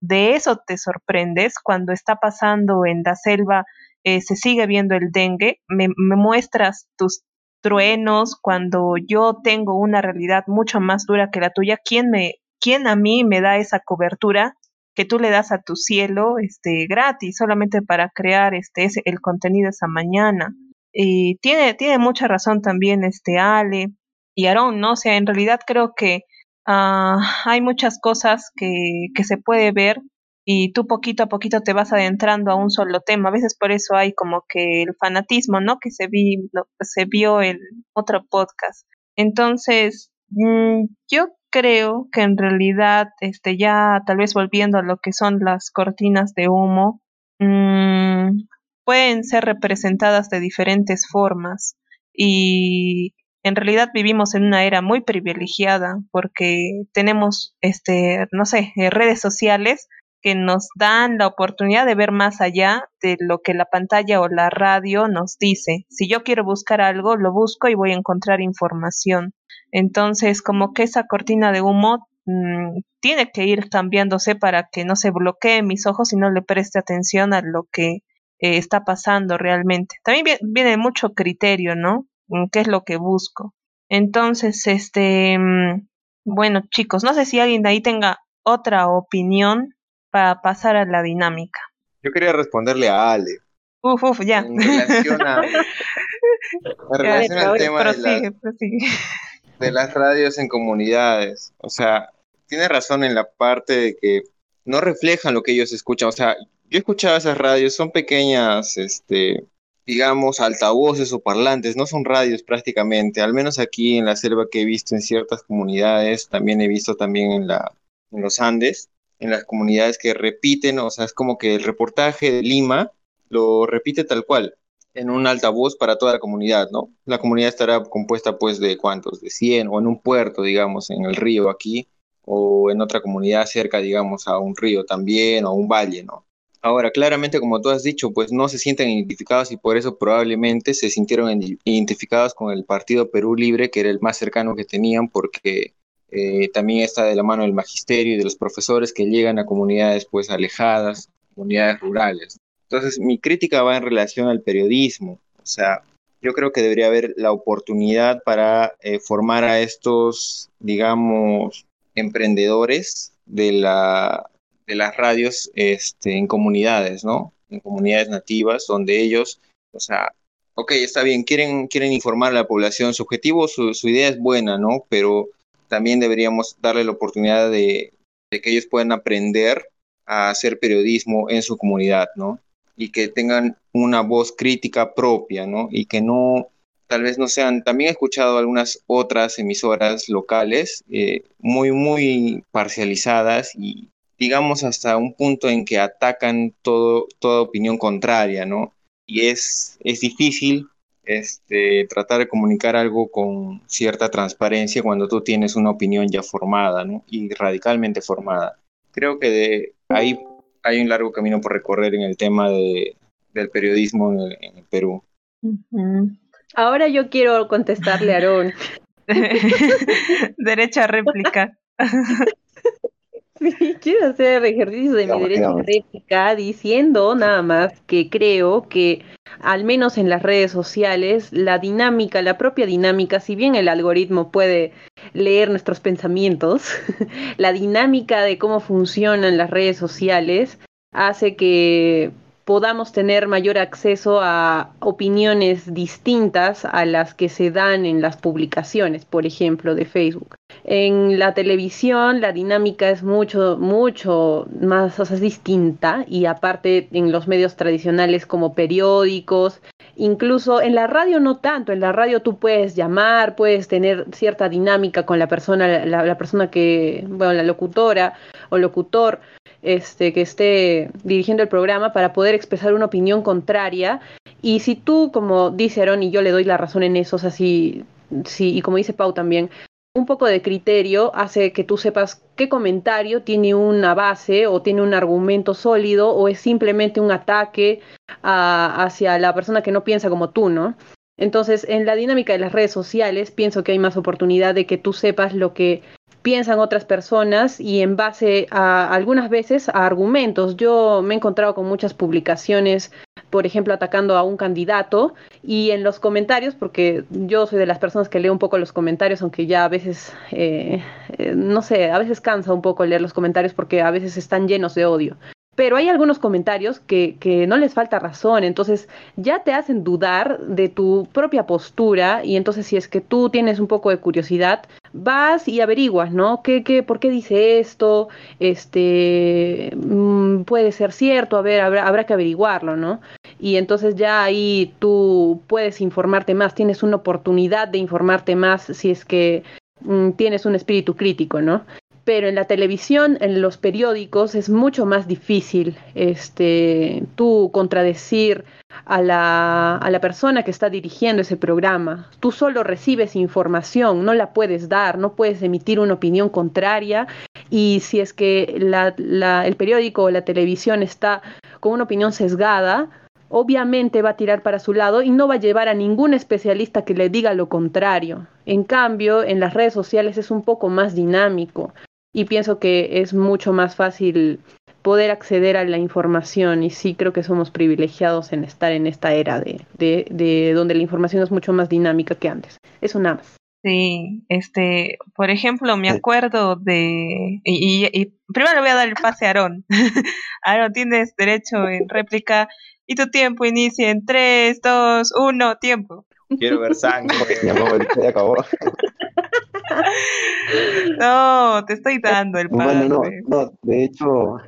de eso te sorprendes cuando está pasando en la selva eh, se sigue viendo el dengue, me, muestras tus truenos cuando yo tengo una realidad mucho más dura que la tuya, ¿quién me, quién a mí me da esa cobertura que tú le das a tu cielo, este, gratis, solamente para crear este, ese, el contenido esa mañana? Y tiene, tiene mucha razón también este Ale y Aaron, ¿no? O sea, en realidad creo que uh, hay muchas cosas que, que se puede ver y tú poquito a poquito te vas adentrando a un solo tema. A veces por eso hay como que el fanatismo, ¿no? Que se, vi, se vio en otro podcast. Entonces, mm, yo creo que en realidad, este, ya tal vez volviendo a lo que son las cortinas de humo, mmm, pueden ser representadas de diferentes formas y en realidad vivimos en una era muy privilegiada porque tenemos, este, no sé, redes sociales que nos dan la oportunidad de ver más allá de lo que la pantalla o la radio nos dice. Si yo quiero buscar algo, lo busco y voy a encontrar información. Entonces, como que esa cortina de humo mmm, tiene que ir cambiándose para que no se bloquee mis ojos y no le preste atención a lo que eh, está pasando realmente. También viene mucho criterio, ¿no? Mm, ¿Qué es lo que busco? Entonces, este, mmm, bueno, chicos, no sé si alguien de ahí tenga otra opinión para pasar a la dinámica. Yo quería responderle a Ale. Uf, uf, ya. En relación, a, en al tema de, de las radios en comunidades. O sea, tiene razón en la parte de que no reflejan lo que ellos escuchan. O sea, yo he escuchado esas radios, son pequeñas, este, digamos, altavoces o parlantes, no son radios prácticamente, al menos aquí en la selva que he visto en ciertas comunidades, también he visto también en, la, en los Andes, en las comunidades que repiten, o sea, es como que el reportaje de Lima lo repite tal cual, en un altavoz para toda la comunidad, ¿no? La comunidad estará compuesta pues de cuántos, de 100 o en un puerto, digamos, en el río aquí, o en otra comunidad cerca, digamos, a un río también, o un valle, ¿no? Ahora, claramente, como tú has dicho, pues no se sienten identificados y por eso probablemente se sintieron identificados con el Partido Perú Libre, que era el más cercano que tenían, porque eh, también está de la mano del magisterio y de los profesores que llegan a comunidades pues alejadas, comunidades rurales. Entonces, mi crítica va en relación al periodismo. O sea, yo creo que debería haber la oportunidad para eh, formar a estos, digamos, emprendedores de, la, de las radios este, en comunidades, ¿no? En comunidades nativas donde ellos, o sea, ok, está bien, quieren, quieren informar a la población, su objetivo, su, idea es buena, ¿no? Pero también deberíamos darle la oportunidad de, que ellos puedan aprender a hacer periodismo en su comunidad, ¿no? Y que tengan una voz crítica propia, ¿no? Y que no, tal vez no sean, también he escuchado algunas otras emisoras locales eh, muy, muy parcializadas y digamos hasta un punto en que atacan todo, toda opinión contraria, ¿no? Y es, es difícil este, tratar de comunicar algo con cierta transparencia cuando tú tienes una opinión ya formada, ¿no? Y radicalmente formada. Creo que de ahí hay un largo camino por recorrer en el tema de, del periodismo en el, Perú. Ahora yo quiero contestarle a Aarón. Derecha réplica. Sí, quiero hacer ejercicio de mi derecho a réplica diciendo nada más que creo que al menos en las redes sociales la dinámica, la propia dinámica, si bien el algoritmo puede leer nuestros pensamientos, la dinámica de cómo funcionan las redes sociales hace que podamos tener mayor acceso a opiniones distintas a las que se dan en las publicaciones, por ejemplo, de Facebook. En la televisión la dinámica es mucho, mucho más, es distinta y aparte en los medios tradicionales como periódicos, incluso en la radio no tanto, en la radio tú puedes llamar, puedes tener cierta dinámica con la persona, la, la persona que, bueno, la locutora o locutor, este, que esté dirigiendo el programa para poder expresar una opinión contraria. Y si tú, como dice Aaron, y yo le doy la razón en eso, o si, y como dice Pau también, un poco de criterio hace que tú sepas qué comentario tiene una base o tiene un argumento sólido o es simplemente un ataque hacia la persona que no piensa como tú, ¿no? Entonces, en la dinámica de las redes sociales, pienso que hay más oportunidad de que tú sepas lo que piensan otras personas y en base a algunas veces a argumentos. Yo me he encontrado con muchas publicaciones, por ejemplo, atacando a un candidato y en los comentarios, porque yo soy de las personas que leo un poco los comentarios, aunque ya a veces, eh, eh, no sé, a veces cansa un poco leer los comentarios porque a veces están llenos de odio pero hay algunos comentarios que, que, no les falta razón, entonces ya te hacen dudar de tu propia postura y entonces si es que tú tienes un poco de curiosidad, vas y averiguas, ¿no? ¿Qué, qué, ¿Por qué dice esto? Este, mm, puede ser cierto, a ver, habrá, habrá que averiguarlo, ¿no? Y entonces ya ahí tú puedes informarte más, tienes una oportunidad de informarte más si es que mm, tienes un espíritu crítico, ¿no? pero en la televisión, en los periódicos, es mucho más difícil este, tú contradecir a la, a la persona que está dirigiendo ese programa. Tú solo recibes información, no la puedes dar, no puedes emitir una opinión contraria y si es que la, la, el periódico o la televisión está con una opinión sesgada, obviamente va a tirar para su lado y no va a llevar a ningún especialista que le diga lo contrario. En cambio, en las redes sociales es un poco más dinámico y pienso que es mucho más fácil poder acceder a la información y sí creo que somos privilegiados en estar en esta era de, de, donde la información es mucho más dinámica que antes. Eso nada más. Sí, este, por ejemplo, me acuerdo de, y, y, primero le voy a dar el pase a Aarón. Aarón, tienes derecho en réplica y tu tiempo inicia en 3, 2, 1, tiempo. Quiero ver sangre. ya acabó. no, te estoy dando el pase. Bueno, no, no, de hecho,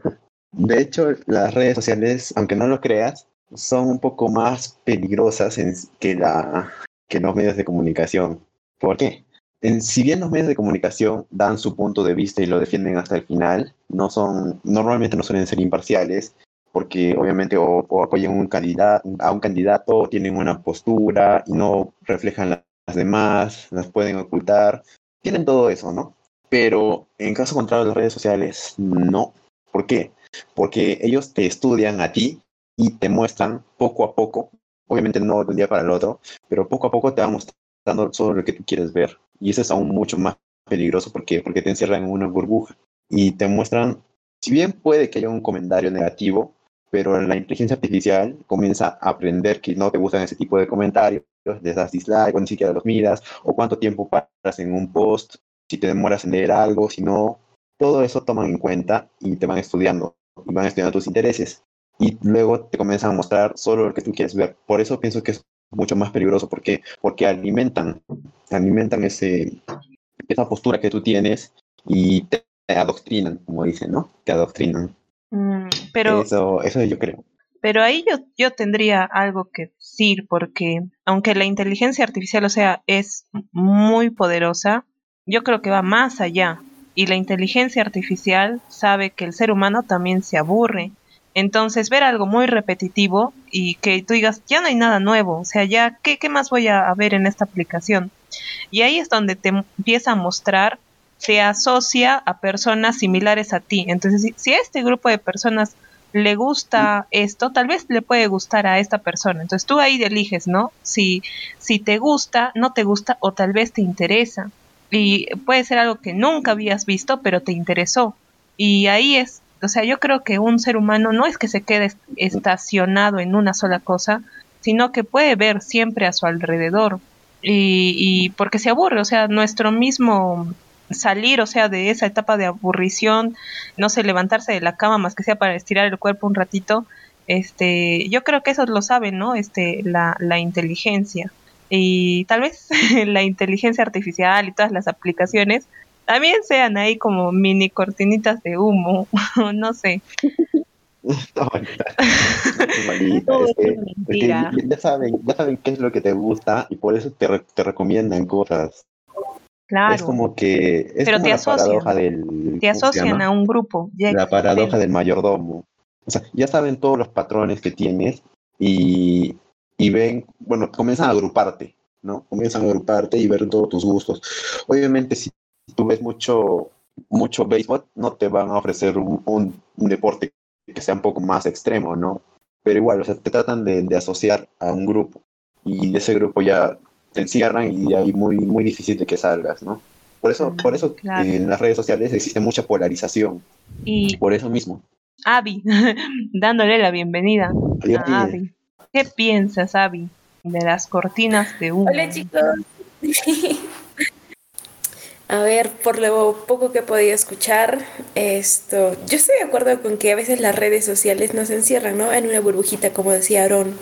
de hecho, las redes sociales, aunque no lo creas, son un poco más peligrosas que, la, que los medios de comunicación. ¿Por qué? En, si bien los medios de comunicación dan su punto de vista y lo defienden hasta el final, no son, normalmente no suelen ser imparciales, porque obviamente o, apoyan un candidato, a un candidato o tienen una postura y no reflejan las demás, las pueden ocultar, tienen todo eso, ¿no? Pero en caso contrario las redes sociales, no. ¿Por qué? Porque ellos te estudian a ti y te muestran poco a poco, obviamente no de un día para el otro, pero poco a poco te van mostrando solo lo que tú quieres ver. Y eso es aún mucho más peligroso porque, porque te encierran en una burbuja y te muestran, si bien puede que haya un comentario negativo, pero la inteligencia artificial comienza a aprender que no te gustan ese tipo de comentarios, les das dislike o ni siquiera los miras, o cuánto tiempo paras en un post, si te demoras en leer algo, si no, todo eso toman en cuenta y te van estudiando, y van estudiando tus intereses, y luego te comienzan a mostrar solo lo que tú quieres ver. Por eso pienso que es mucho más peligroso. ¿Por Porque alimentan, alimentan ese, esa postura que tú tienes y te adoctrinan, como dicen, ¿no? Te adoctrinan. Mm, pero, eso, eso yo creo. Pero ahí yo, yo tendría algo que decir, porque aunque la inteligencia artificial, o sea, es muy poderosa, yo creo que va más allá. Y la inteligencia artificial sabe que el ser humano también se aburre. Entonces, ver algo muy repetitivo y que tú digas, ya no hay nada nuevo, o sea, ya, ¿qué, qué más voy a ver en esta aplicación? Y ahí es donde te empieza a mostrar, se asocia a personas similares a ti. Entonces, si, a este grupo de personas le gusta esto, tal vez le puede gustar a esta persona. Entonces tú ahí eliges, ¿no? Si, si te gusta, no te gusta o tal vez te interesa. Y puede ser algo que nunca habías visto, pero te interesó. Y ahí es o sea, yo creo que un ser humano no es que se quede estacionado en una sola cosa, sino que puede ver siempre a su alrededor. Y, y porque se aburre, o sea, nuestro mismo salir, o sea, de esa etapa de aburrición, no sé, levantarse de la cama más que sea para estirar el cuerpo un ratito, este, yo creo que eso lo sabe, ¿no? Este, la, la inteligencia. Y tal vez la inteligencia artificial y todas las aplicaciones también sean ahí como mini cortinitas de humo, no sé. ya, saben, ya saben qué es lo que te gusta y por eso te, te recomiendan cosas. Claro. Es como que es Pero como te la asocian, paradoja del te asocian a un grupo. la paradoja del mayordomo. O sea, ya saben todos los patrones que tienes y, y ven, bueno, comienzan a agruparte, ¿no? Comienzan a agruparte y ver todos tus gustos. Obviamente, si tú ves mucho, mucho béisbol, no te van a ofrecer un, un, deporte que sea un poco más extremo, ¿no? Pero igual, o sea, te tratan de, de asociar a un grupo y de ese grupo ya te encierran y ahí muy, muy difícil de que salgas, ¿no? Por eso, por eso en las redes sociales existe mucha polarización. Y por eso mismo. Avi, dándole la bienvenida a Avi. ¿Qué piensas, Avi, de las cortinas de humo? Hola, chicos. A ver, por lo poco que he podido escuchar, esto, yo estoy de acuerdo con que a veces las redes sociales nos encierran, ¿no? En una burbujita, como decía Aaron,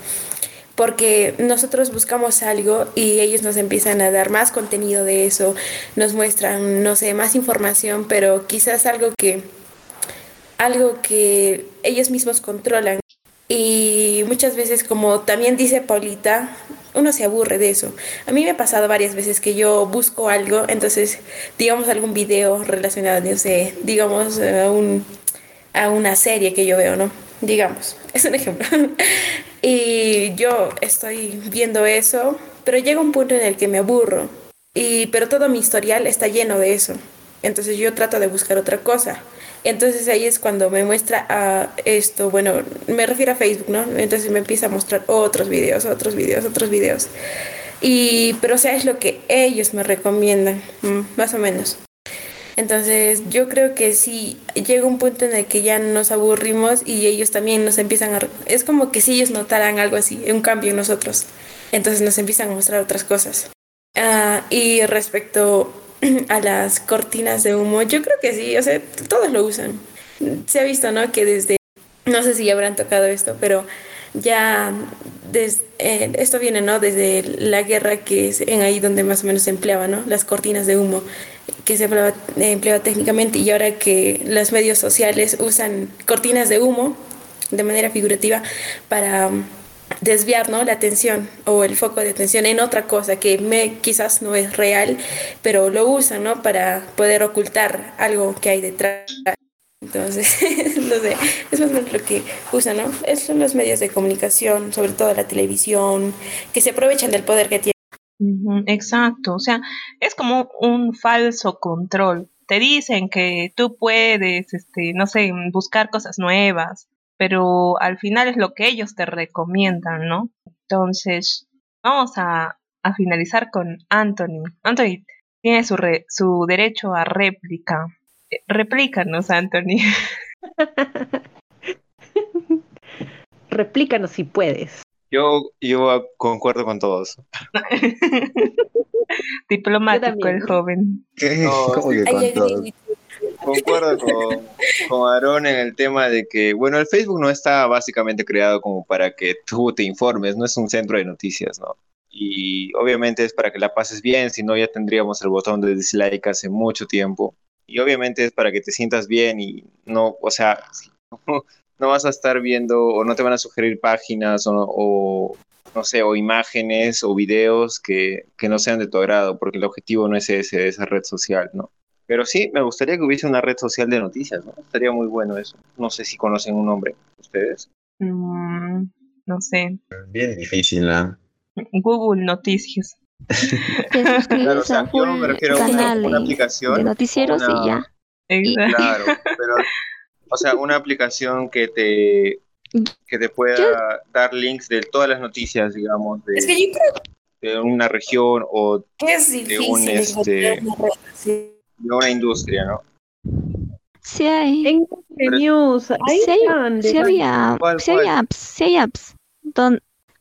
porque nosotros buscamos algo y ellos nos empiezan a dar más contenido de eso, nos muestran, no sé, más información, pero quizás algo que, algo que ellos mismos controlan. Y muchas veces, como también dice Paulita, uno se aburre de eso. A mí me ha pasado varias veces que yo busco algo, entonces, digamos, algún video relacionado, no sé, digamos, a, un, a una serie que yo veo, ¿no? Digamos, es un ejemplo. y yo estoy viendo eso, pero llega un punto en el que me aburro. Y, pero todo mi historial está lleno de eso. Entonces yo trato de buscar otra cosa. Entonces ahí es cuando me muestra a esto, bueno, me refiero a Facebook, ¿no? Entonces me empieza a mostrar otros videos, otros videos, otros videos. Y, pero o sea, es lo que ellos me recomiendan, mm, más o menos. Entonces yo creo que sí, llega un punto en el que ya nos aburrimos y ellos también nos empiezan a... Es como que si ellos notaran algo así, un cambio en nosotros. Entonces nos empiezan a mostrar otras cosas. Ah, y respecto a las cortinas de humo, yo creo que sí, o sea, todos lo usan. Se ha visto, ¿no? Que desde, no sé si ya habrán tocado esto, pero ya eh, esto viene, ¿no? Desde la guerra que es en ahí donde más o menos se empleaba, ¿no? Las cortinas de humo que se empleaba, técnicamente y ahora que los medios sociales usan cortinas de humo de manera figurativa para desviar ¿no? la atención o el foco de atención en otra cosa que me, quizás no es real, pero lo usan ¿no? para poder ocultar algo que hay detrás. Entonces, no sé, es más o menos lo que usan, ¿no? Esos son los medios de comunicación, sobre todo la televisión, que se aprovechan del poder que tienen. Exacto, o sea, es como un falso control. Te dicen que tú puedes, este, no sé, buscar cosas nuevas, pero al final es lo que ellos te recomiendan, ¿no? Entonces, vamos a, finalizar con Anthony. Anthony tiene su, su derecho a réplica. Eh, replícanos, Anthony. Replícanos si puedes. Yo, yo concuerdo con todos. Diplomático el joven. ¿Cómo que con todos? concuerdo con, con Aaron en el tema de que, bueno, el Facebook no está básicamente creado como para que tú te informes, no es un centro de noticias, ¿no? Y obviamente es para que la pases bien, si no ya tendríamos el botón de dislike hace mucho tiempo. Y obviamente es para que te sientas bien y no, o sea, no, vas a estar viendo o no te van a sugerir páginas o, no sé, o imágenes o videos que, que, no sean de tu agrado, porque el objetivo no es ese, esa red social, ¿no? Pero sí, me gustaría que hubiese una red social de noticias, ¿no? Estaría muy bueno eso. No sé si conocen un nombre, ¿ustedes? Mm, no sé. Bien difícil, ¿no? Google Noticias. claro, o sea, yo me refiero a una, aplicación. De noticieros y ya. Claro, pero, o sea, una aplicación que te que te pueda dar links de todas las noticias, digamos, de, de una región o de un este de una industria, ¿no? Sí hay. En News, hay sí, hay, sí había, sí había apps, sí hay apps,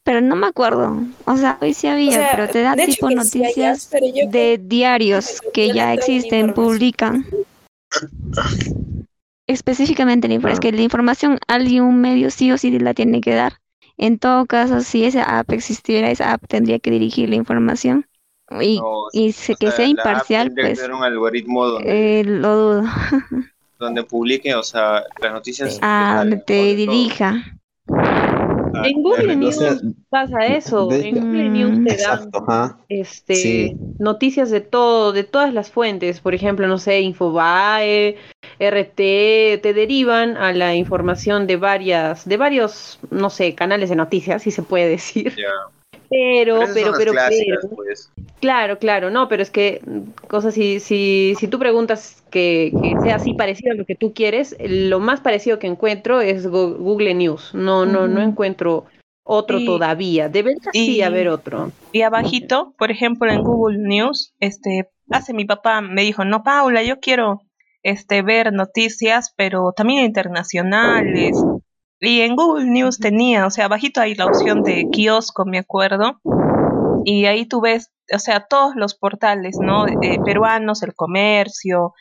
pero no me acuerdo. O sea, hoy sí había, pero te da tipo noticias de diarios que ya existen, publican. Específicamente la información, es que la información alguien medio sí o sí la tiene que dar. En todo caso, si esa app existiera, esa app tendría que dirigir la información y, y que sea imparcial, pues. un algoritmo donde, eh, lo dudo. donde publique, o sea, las noticias. Ah, donde te dirija. En Google News pasa eso. en Google News te dan este, noticias de todo, de todas las fuentes. Por ejemplo, no sé, Infobae, RT, te derivan a la información de varias, de varios, no sé, canales de noticias, si se puede decir. Pero, pero, pero, pero, pues. claro, claro, no, pero es que, cosas si, si, si tú preguntas que, sea así parecido a lo que tú quieres, lo más parecido que encuentro es Google News, no, no, no encuentro otro todavía, debe sí haber otro. Y abajito, por ejemplo, en Google News, este, hace mi papá, me dijo, no, Paula, yo quiero este, ver noticias, pero también internacionales, y en Google News tenía, o sea, abajito hay la opción de kiosco, me acuerdo. Y ahí tú ves, o sea, todos los portales, ¿no? Eh, peruanos, el comercio,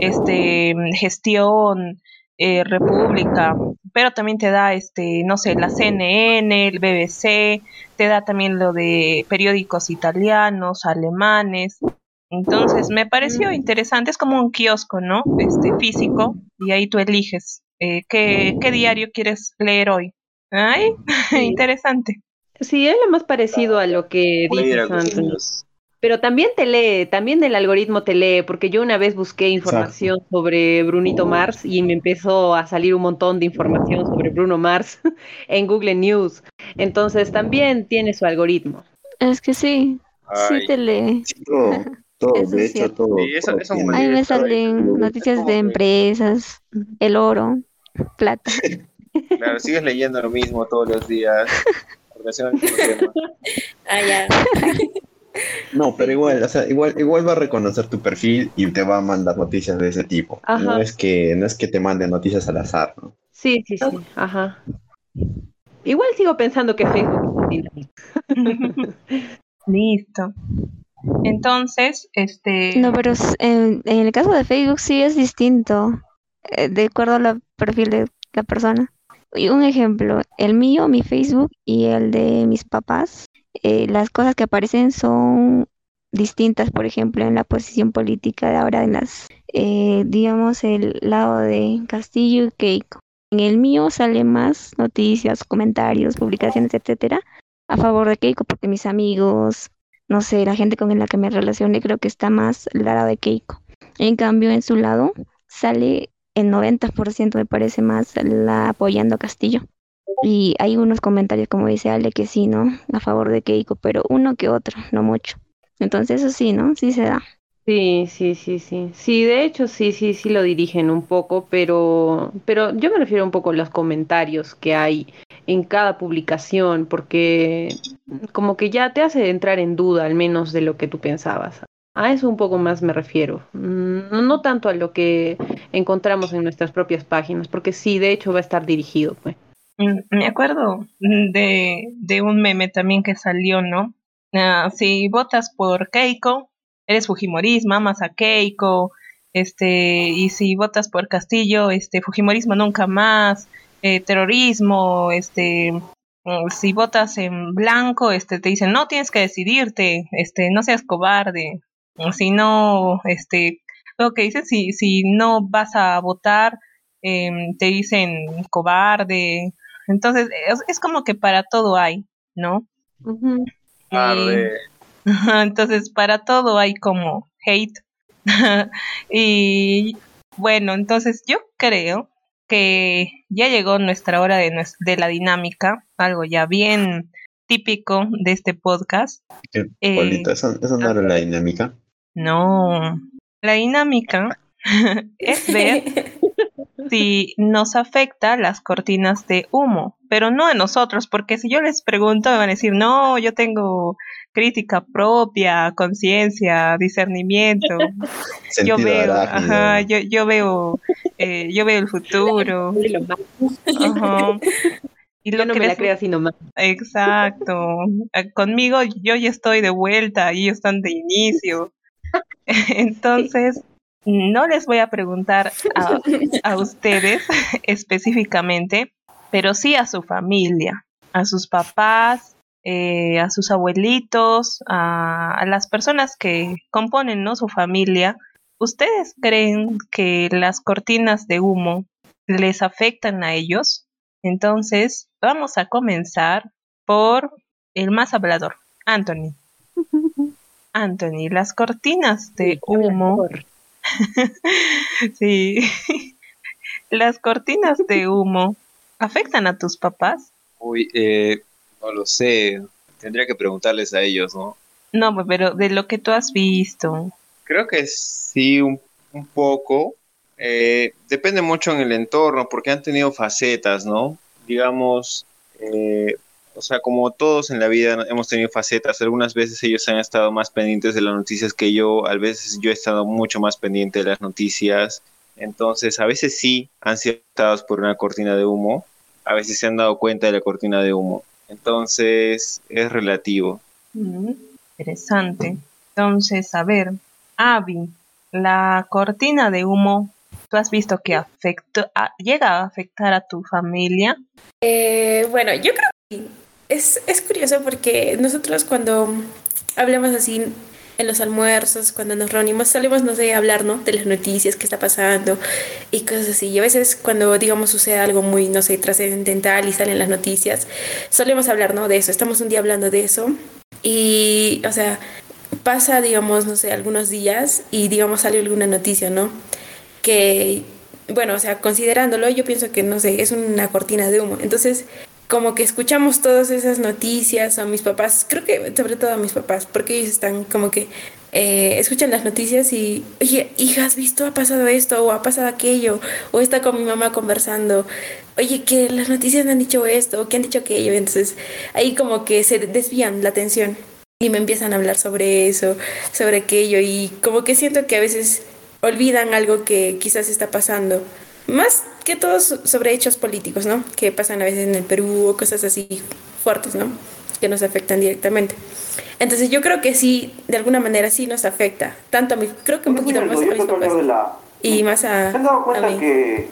este, gestión, eh, República, pero también te da, este, no sé, la CNN, el BBC, te da también lo de periódicos italianos, alemanes. Entonces, me pareció mm. interesante, es como un kiosco, ¿no? Este, físico, y ahí tú eliges eh, ¿qué, diario quieres leer hoy? Ay, interesante. Sí, es lo más parecido a lo que dices antes. Pero también te lee, también el algoritmo te lee, porque yo una vez busqué información sobre Brunito Mars y me empezó a salir un montón de información sobre Bruno Mars en Google News. Entonces también tiene su algoritmo. Es que sí, sí te lee. todo, de hecho, todo. Ahí me salen noticias de empresas, el oro, plata. Claro, sigues leyendo lo mismo todos los días. ah, ya. No, pero igual, o sea, igual, igual va a reconocer tu perfil y te va a mandar noticias de ese tipo. No es que, no es que te mande noticias al azar, ¿no? Sí, sí, sí. Ajá. Igual sigo pensando que Facebook Listo. Entonces, este. No, pero en, en, el caso de Facebook sí es distinto. Eh, de acuerdo al perfil de la persona. Y un ejemplo, el mío, mi Facebook y el de mis papás, eh, las cosas que aparecen son distintas, por ejemplo, en la posición política de ahora, en las, eh, digamos, el lado de Castillo y Keiko. En el mío sale más noticias, comentarios, publicaciones, etcétera, a favor de Keiko, porque mis amigos, no sé, la gente con la que me relacioné, creo que está más al lado de Keiko. En cambio, en su lado sale el 90% me parece más la apoyando Castillo. Y hay unos comentarios, como dice Ale, que sí, ¿no? A favor de Keiko, pero uno que otro, no mucho. Entonces eso sí, ¿no? Sí se da. Sí, sí, sí, sí. Sí, de hecho sí, sí, sí lo dirigen un poco, pero, pero yo me refiero un poco a los comentarios que hay en cada publicación, porque como que ya te hace entrar en duda al menos de lo que tú pensabas. A eso un poco más me refiero, mm, no, tanto a lo que encontramos en nuestras propias páginas, porque sí, de hecho va a estar dirigido. Pues. Mm, me acuerdo de, de un meme también que salió, ¿no? Ah, si votas por Keiko, eres Fujimorismo, amas a Keiko, este, y si votas por Castillo, este, Fujimorismo nunca más, eh, terrorismo, este, mm, si votas en blanco, este, te dicen, no tienes que decidirte, este, no seas cobarde, si no, este, lo que dices, si, si no vas a votar, em, te dicen cobarde, entonces es, como que para todo hay, ¿no? Eh, entonces para todo hay como hate. y bueno, entonces yo creo que ya llegó nuestra hora de, de la dinámica, algo ya bien típico de este podcast. Eh, ¿eso, no era la dinámica? No, la dinámica es ver si nos afecta las cortinas de humo, pero no a nosotros, porque si yo les pregunto me van a decir, no, yo tengo crítica propia, conciencia, discernimiento. yo veo, ajá, yo, yo veo, eh, yo veo el futuro. Y lo no me la creo así nomás. Exacto. Eh, conmigo yo ya estoy de vuelta y ellos están de inicio. Entonces, no les voy a preguntar a, a ustedes específicamente, pero sí a su familia, a sus papás, eh, a sus abuelitos, a, las personas que componen ¿no? su familia, ¿ustedes creen que las cortinas de humo les afectan a ellos? Entonces, vamos a comenzar por el más hablador, Anthony. Anthony, las cortinas de humo. sí. las cortinas de humo afectan a tus papás. Uy, eh, no lo sé. Tendría que preguntarles a ellos, ¿no? No, pero de lo que tú has visto. Creo que sí, un, poco. Eh, depende mucho en el entorno, porque han tenido facetas, ¿no? Digamos, eh, o sea, como todos en la vida hemos tenido facetas, algunas veces ellos han estado más pendientes de las noticias que yo, a veces yo he estado mucho más pendiente de las noticias, entonces a veces sí han sido afectados por una cortina de humo, a veces se han dado cuenta de la cortina de humo, entonces es relativo. Mm, interesante. Entonces, a ver, Avi, la cortina de humo, ¿tú has visto que afecta, llega a afectar a tu familia? Eh, bueno, yo creo que es, es curioso porque nosotros cuando hablamos así en los almuerzos, cuando nos reunimos, solemos, no sé, hablar, ¿no? De las noticias, qué está pasando y cosas así. Y a veces cuando, digamos, sucede algo muy, no sé, trascendental y salen las noticias, solemos hablar, ¿no? De eso. Estamos un día hablando de eso y, o sea, pasa, digamos, no sé, algunos días y, digamos, sale alguna noticia, ¿no? Que, bueno, o sea, considerándolo, yo pienso que, no sé, es una cortina de humo. Entonces, como que escuchamos todas esas noticias a mis papás, creo que sobre todo a mis papás, porque ellos están como que eh, escuchan las noticias y, oye, hija, ¿has visto? Ha pasado esto o ha pasado aquello, o está con mi mamá conversando, oye, que las noticias han dicho esto o que han dicho aquello, entonces ahí como que se desvían la atención y me empiezan a hablar sobre eso, sobre aquello y como que siento que a veces olvidan algo que quizás está pasando. Más que todos sobre hechos políticos, ¿no? Que pasan a veces en el Perú o cosas así fuertes, ¿no? Que nos afectan directamente. Entonces yo creo que sí, de alguna manera sí nos afecta. Tanto a mí, creo que un poquito más a mis papás. Y más a, a mí.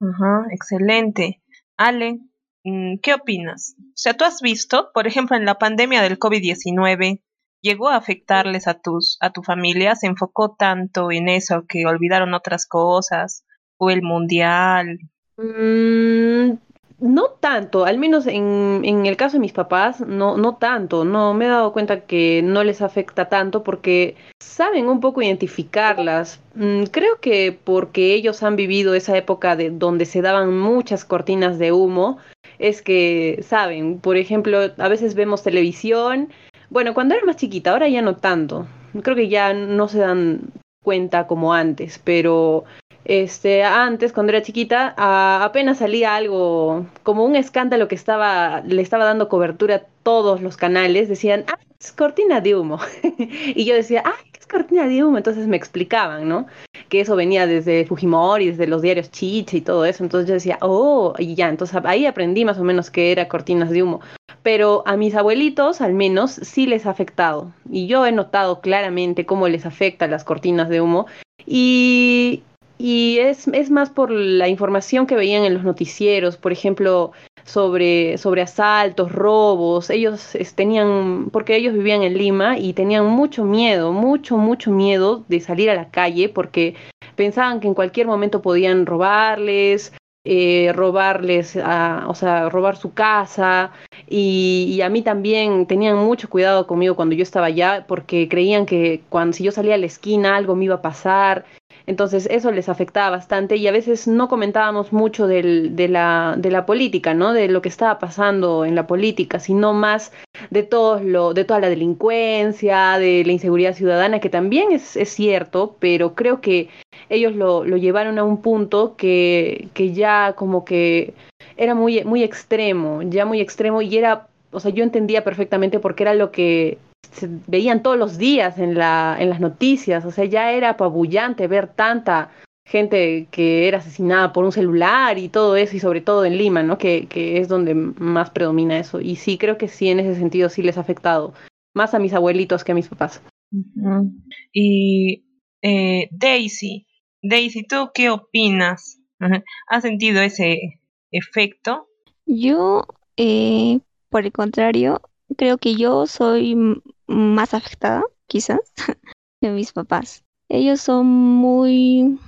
Ajá, excelente. Ale, mm, ¿qué opinas? O sea, tú has visto, por ejemplo, en la pandemia del COVID-19, llegó a afectarles a tus a tu familia, se enfocó tanto en eso que olvidaron otras cosas o el mundial? Mm, no tanto, al menos en, en, el caso de mis papás, no, no tanto, no me he dado cuenta que no les afecta tanto porque saben un poco identificarlas. Mm, creo que porque ellos han vivido esa época de donde se daban muchas cortinas de humo, es que saben, por ejemplo, a veces vemos televisión, bueno, cuando era más chiquita, ahora ya no tanto, creo que ya no se dan cuenta como antes, pero este, antes, cuando era chiquita, apenas salía algo, como un escándalo que estaba, le estaba dando cobertura a todos los canales, decían, ah, es cortina de humo. y yo decía, ah, es cortina de humo? Entonces me explicaban, ¿no? Que eso venía desde Fujimori, desde los diarios Chiche y todo eso. Entonces yo decía, oh, y ya, entonces ahí aprendí más o menos que era cortinas de humo. Pero a mis abuelitos, al menos, sí les ha afectado. Y yo he notado claramente cómo les afecta las cortinas de humo Y, y es, es más por la información que veían en los noticieros, por ejemplo, sobre, sobre asaltos, robos. Ellos tenían, porque ellos vivían en Lima y tenían mucho miedo, mucho, mucho miedo de salir a la calle porque pensaban que en cualquier momento podían robarles, eh, robarles, o sea, robar su casa. Y, y, a mí también tenían mucho cuidado conmigo cuando yo estaba allá porque creían que cuando si yo salía a la esquina algo me iba a pasar. Entonces eso les afectaba bastante y a veces no comentábamos mucho del, de, la, de la política, ¿no? De lo que estaba pasando en la política, sino más de, todo lo, de toda la delincuencia, de la inseguridad ciudadana, que también es, es cierto, pero creo que ellos lo, lo llevaron a un punto que, que ya como que era muy, muy extremo, ya muy extremo y era, o sea, yo entendía perfectamente porque era lo que se veían todos los días en, la, en las noticias, o sea, ya era apabullante ver tanta gente que era asesinada por un celular y todo eso, y sobre todo en Lima, ¿no? Que, que es donde más predomina eso. Y sí, creo que sí, en ese sentido sí les ha afectado, más a mis abuelitos que a mis papás. Y eh, Daisy, Daisy, ¿tú qué opinas? ¿Has sentido ese efecto? Yo, eh, por el contrario, creo que yo soy más afectada, quizás, que mis papás. Ellos son muy,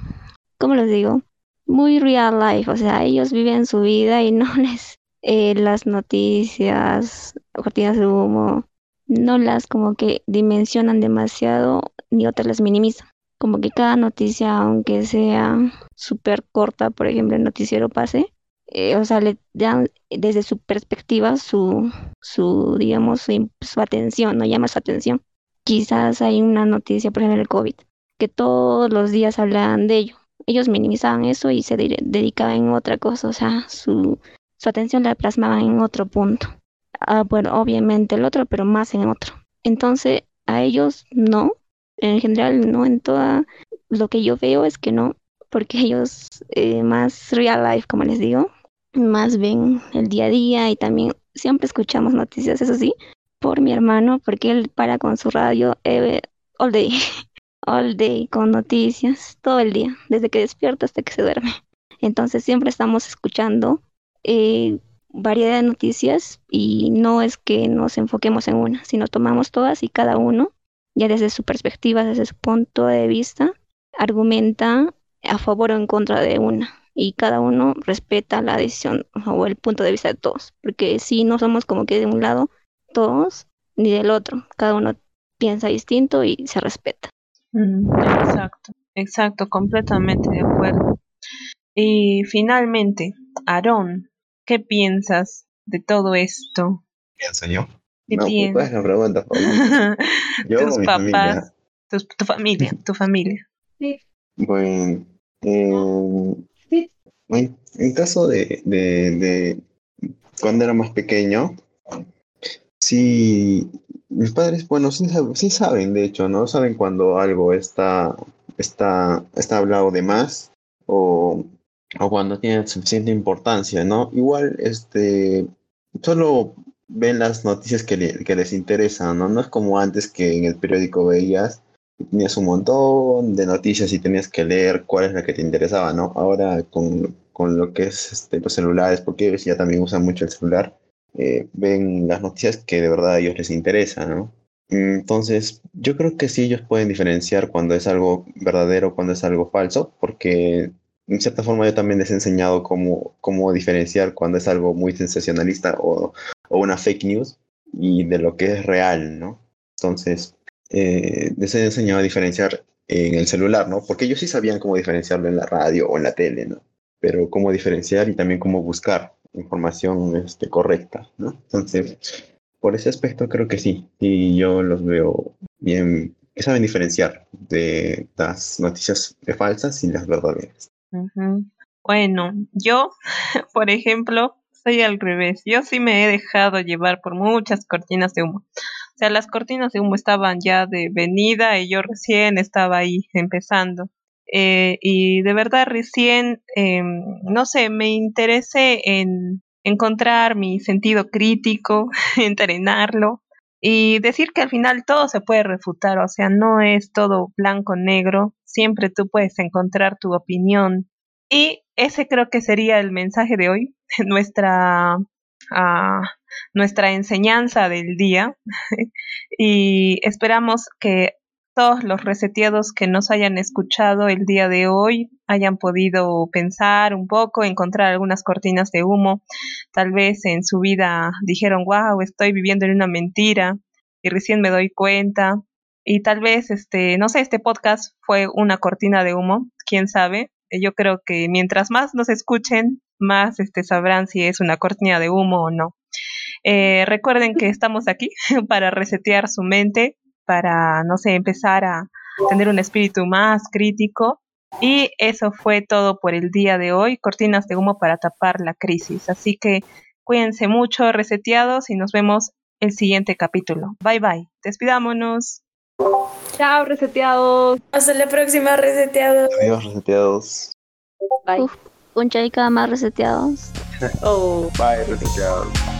¿cómo les digo? Muy real life, o sea, ellos viven su vida y no les eh, las noticias, cortinas de humo, no las como que dimensionan demasiado ni otras las minimizan. Como que cada noticia, aunque sea súper corta, por ejemplo, el noticiero pase, eh, o sea, le dan desde su perspectiva su, su digamos, su, atención, no llama su atención. Quizás hay una noticia, por ejemplo, el COVID, que todos los días hablaban de ello. Ellos minimizaban eso y se dedicaban en otra cosa, o sea, su, su atención la plasmaban en otro punto. Ah, bueno, obviamente el otro, pero más en otro. Entonces, a ellos no, en general no en toda, lo que yo veo es que no, porque ellos eh, más real life, como les digo, más ven el día a día y también siempre escuchamos noticias, eso sí, por mi hermano, porque él para con su radio eh, all day, all day con noticias, todo el día, desde que despierta hasta que se duerme. Entonces siempre estamos escuchando eh, variedad de noticias y no es que nos enfoquemos en una, sino tomamos todas y cada uno, ya desde su perspectiva, desde su punto de vista, argumenta a favor o en contra de una y cada uno respeta la decisión o el punto de vista de todos, porque si no somos como que de un lado todos ni del otro, cada uno piensa distinto y se respeta. exacto, exacto, completamente de acuerdo. Y finalmente, Aarón, ¿qué piensas de todo esto? ¿Pienso yo? ¿Qué no, piensas? Pues, pregunta, yo Tus papás, Tu, familia, tu familia. Sí. Bueno, eh, en caso de, de, cuando era más pequeño, sí, mis padres, bueno, sí, saben, de hecho, ¿no? Saben cuando algo está, está, está hablado de más o, o cuando tiene suficiente importancia, ¿no? Igual, este, solo ven las noticias que, que les interesan, ¿no? No es como antes que en el periódico veías tenías un montón de noticias y tenías que leer cuál es la que te interesaba, ¿no? Ahora con, con lo que es este, los celulares, porque ellos ya también usan mucho el celular, eh, ven las noticias que de verdad a ellos les interesan, ¿no? Entonces, yo creo que sí ellos pueden diferenciar cuando es algo verdadero, cuando es algo falso, porque en cierta forma yo también les he enseñado cómo, cómo diferenciar cuando es algo muy sensacionalista o, o una fake news y de lo que es real, ¿no? Entonces, eh, les he enseñado a diferenciar en el celular, ¿no? Porque ellos sí sabían cómo diferenciarlo en la radio o en la tele, ¿no? Pero cómo diferenciar y también cómo buscar información este, correcta, ¿no? Entonces, por ese aspecto creo que sí, y yo los veo bien, que saben diferenciar de las noticias falsas y las verdaderas. Bueno, yo, por ejemplo, soy al revés. Yo sí me he dejado llevar por muchas cortinas de humo. O sea, las cortinas de humo estaban ya de venida y yo recién estaba ahí empezando. Eh, y de verdad recién, eh, no sé, me interesé en encontrar mi sentido crítico, entrenarlo y decir que al final todo se puede refutar, o sea, no es todo blanco-negro, siempre tú puedes encontrar tu opinión. Y ese creo que sería el mensaje de hoy, nuestra, uh, nuestra enseñanza del día. y esperamos que todos los reseteados que nos hayan escuchado el día de hoy hayan podido pensar un poco, encontrar algunas cortinas de humo. Tal vez en su vida dijeron, wow, estoy viviendo en una mentira y recién me doy cuenta. Y tal vez, este, no sé, este podcast fue una cortina de humo, quién sabe. Yo creo que mientras más nos escuchen, más este, sabrán si es una cortina de humo o no. Eh, recuerden que estamos aquí para resetear su mente, para, no sé, empezar a tener un espíritu más crítico. Y eso fue todo por el día de hoy, cortinas de humo para tapar la crisis. Así que cuídense mucho, reseteados, y nos vemos el siguiente capítulo. Bye bye, despidámonos. Chao, reseteados. Hasta la próxima, reseteados. Adiós, reseteados. Bye. un chaica más reseteados. oh. Bye, reseteados.